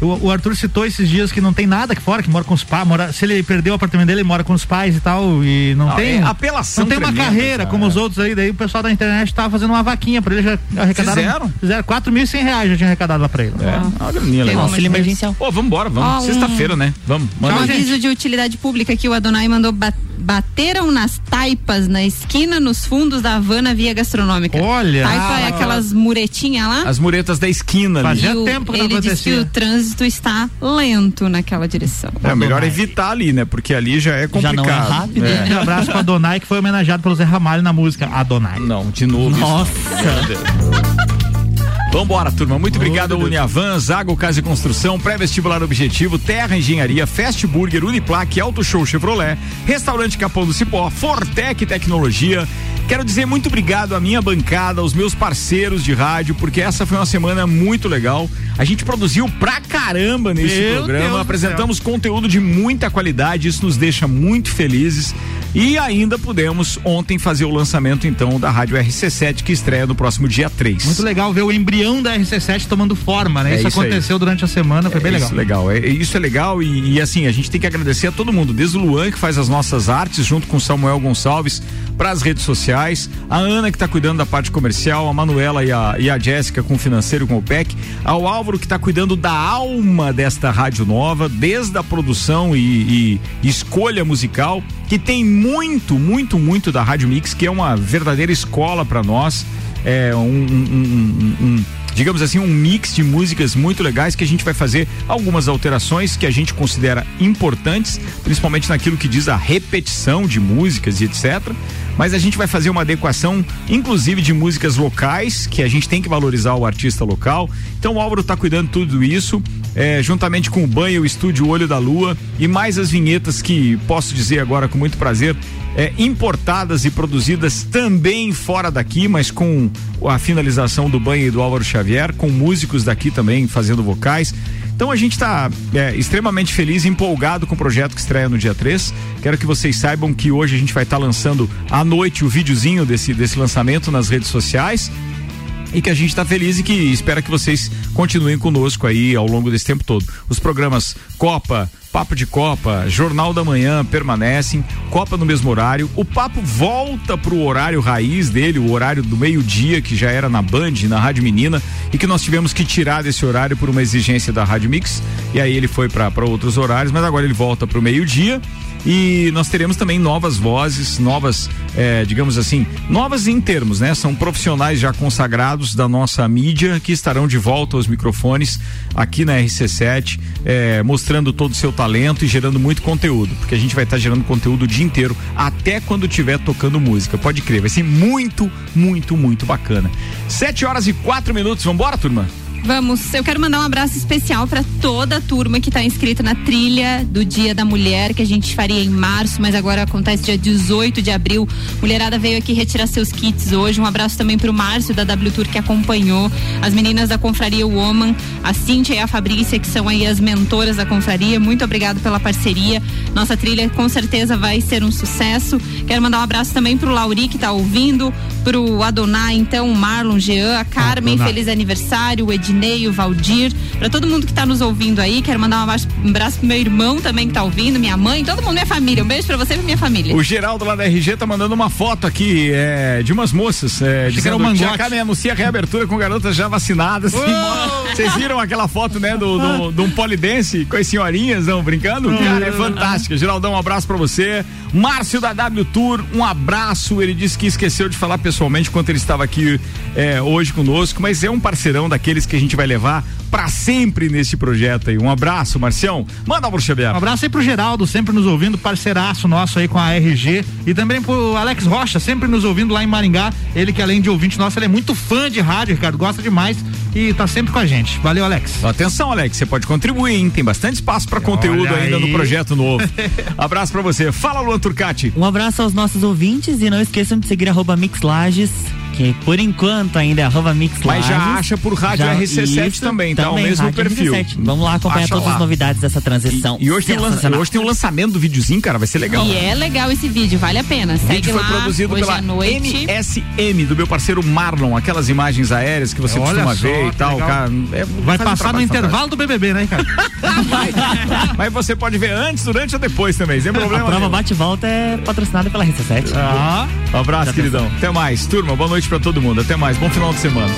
O, o Arthur citou esses dias que não tem nada aqui fora, que mora com os pais. Mora, se ele perdeu o apartamento dele, ele mora com os pais e tal. E não, Não, tem. é apelação Não tem uma tremenda, carreira cara. como os outros aí. Daí o pessoal da internet tava fazendo uma vaquinha pra ele. Já arrecadaram. Fizeram? Fizeram 4.100 reais já tinha arrecadado lá pra ele. É, uma graninha legal. Auxílio emergencial. Ô, vamos um- Sexta-feira, né? Vamos. Manda Um aí. aviso de utilidade pública que o Adonai mandou ba- bateram nas taipas na esquina nos fundos da Havana Via Gastronômica. Olha! Taipa é aquelas muretinhas lá. As muretas da esquina ali. Fazia o- tempo que não ele disse que acontecia. o trânsito está lento naquela direção. É melhor evitar ali, né? Porque ali já é complicado. não é rápido, É. Um abraço pra Adonai, que foi homenageado pelo Zé Ramalho na música Adonai. Não, de novo. isso. Nossa. Vambora, turma. Muito obrigado ao Uniavan, Zago Casa e Construção, Pré-Vestibular Objetivo, Terra Engenharia, Fast Burger, Uniplaque, Auto Show Chevrolet, Restaurante Capão do Cipó, Fortec Tecnologia. Quero dizer muito obrigado à minha bancada, aos meus parceiros de rádio, porque essa foi uma semana muito legal. A gente produziu pra caramba nesse Meu programa, Deus apresentamos conteúdo de muita qualidade, isso nos deixa muito felizes. E ainda pudemos ontem fazer o lançamento então da Rádio RC7 que estreia no próximo dia 3. Muito legal ver o embrião da RC7 tomando forma, né? É isso, isso aí. aconteceu durante a semana, foi bem legal. Isso legal. É, isso é legal e, e, assim, a gente tem que agradecer a todo mundo, desde o Luan que faz as nossas artes junto com o Samuel Gonçalves para as redes sociais, a Ana que está cuidando da parte comercial, a Manuela e a, e a Jéssica com o financeiro com o PEC, ao Álvaro que está cuidando da alma desta rádio nova, desde a produção e, e escolha musical, que tem muito, muito, muito da Rádio Mix, que é uma verdadeira escola para nós. É um, um, um, um digamos assim, um mix de músicas muito legais que a gente vai fazer algumas alterações que a gente considera importantes, principalmente naquilo que diz a repetição de músicas e etc. Mas a gente vai fazer uma adequação, inclusive de músicas locais, que a gente tem que valorizar o artista local. Então o Álvaro está cuidando de tudo isso, é, juntamente com o banho, o estúdio Olho da Lua e mais as vinhetas que posso dizer agora com muito prazer é, importadas e produzidas também fora daqui, mas com a finalização do banho e do Álvaro Xavier, com músicos daqui também fazendo vocais. Então a gente está é, extremamente feliz empolgado com o projeto que estreia no dia 3. Quero que vocês saibam que hoje a gente vai estar tá lançando à noite o videozinho desse, desse lançamento nas redes sociais e que a gente está feliz e que espera que vocês continuem conosco aí ao longo desse tempo todo. Os programas Copa, Papo de Copa, Jornal da Manhã permanecem, Copa no mesmo horário. O papo volta pro horário raiz dele, o horário do meio-dia, que já era na Band, na Rádio Menina, e que nós tivemos que tirar desse horário por uma exigência da Rádio Mix. E aí ele foi para outros horários, mas agora ele volta pro meio-dia. E nós teremos também novas vozes, novas, é, digamos assim, novas em termos, né? São profissionais já consagrados da nossa mídia que estarão de volta aos microfones aqui na RC7, é, mostrando todo o seu talento e gerando muito conteúdo, porque a gente vai estar tá gerando conteúdo o dia inteiro, até quando estiver tocando música. Pode crer, vai ser muito, muito, muito bacana. Sete horas e quatro minutos, vambora, turma? Vamos, eu quero mandar um abraço especial para toda a turma que está inscrita na trilha do Dia da Mulher, que a gente faria em março, mas agora acontece dia 18 de abril. Mulherada veio aqui retirar seus kits hoje. Um abraço também para o Márcio da W Tour que acompanhou, as meninas da Confraria Woman, a Cíntia e a Fabrícia, que são aí as mentoras da Confraria. Muito obrigado pela parceria. Nossa trilha com certeza vai ser um sucesso. Quero mandar um abraço também para o Lauri que está ouvindo, para o Adonai, então, o Marlon, Jean, a Carmen, Adonai. feliz aniversário, o Ednei, o Valdir, para todo mundo que está nos ouvindo aí, quero mandar um abraço, um abraço pro meu irmão também que está ouvindo, minha mãe, todo mundo, minha família. Um beijo para você e pra minha família. O Geraldo lá da RG tá mandando uma foto aqui é, de umas moças. É, que dizendo o Mangote. "Tia Carmen anuncia a reabertura com garotas já vacinadas. *laughs* Vocês viram aquela foto, né, do, do, de um polidense com as senhorinhas, não, brincando? Cara, é fantástica. Geraldão, um abraço pra você. Márcio da W Tour, um abraço. Ele disse que esqueceu de falar pessoalmente quando ele estava aqui é, hoje conosco, mas é um parceirão daqueles que a gente vai levar pra sempre nesse projeto aí. Um abraço, Marcião. Manda pro Xavier. Um abraço aí pro Geraldo, sempre nos ouvindo, parceiraço nosso aí com a RG. E também pro Alex Rocha, sempre nos ouvindo lá em Maringá. Ele que além de ouvinte nosso, ele é muito fã de rádio, Ricardo, gosta demais e tá sempre com a gente. Valeu, Alex. Atenção, Alex, você pode contribuir, hein? Tem bastante espaço pra conteúdo ainda no projeto novo. *laughs* abraço pra você. Fala, Luan Turcati. Um abraço aos nossos ouvintes e não esqueçam de seguir arroba Mixlages, que por enquanto ainda é arroba Mixlages. Mas já acha por Rádio RC7 também, tá? O mesmo Rádio perfil. RC7. Vamos lá acompanhar Acha todas lá. as novidades dessa transição. E hoje tem, o lan- sensacional. hoje tem o lançamento do videozinho, cara, vai ser legal. E é legal esse vídeo, vale a pena. O Segue vídeo foi lá produzido hoje pela. MSM, do meu parceiro Marlon, aquelas imagens aéreas que você Olha costuma só, ver e tal. legal. Cara, é- Vai faz um passar no intervalo do BBB, né, fantástico. *laughs* Mas você pode ver antes, durante ou depois também, sem A problema. prova nenhum. bate e volta é patrocinada pela RC7. Ah, um abraço, Já queridão. Até mais. Turma, boa noite pra todo mundo. Até mais. Bom final de semana.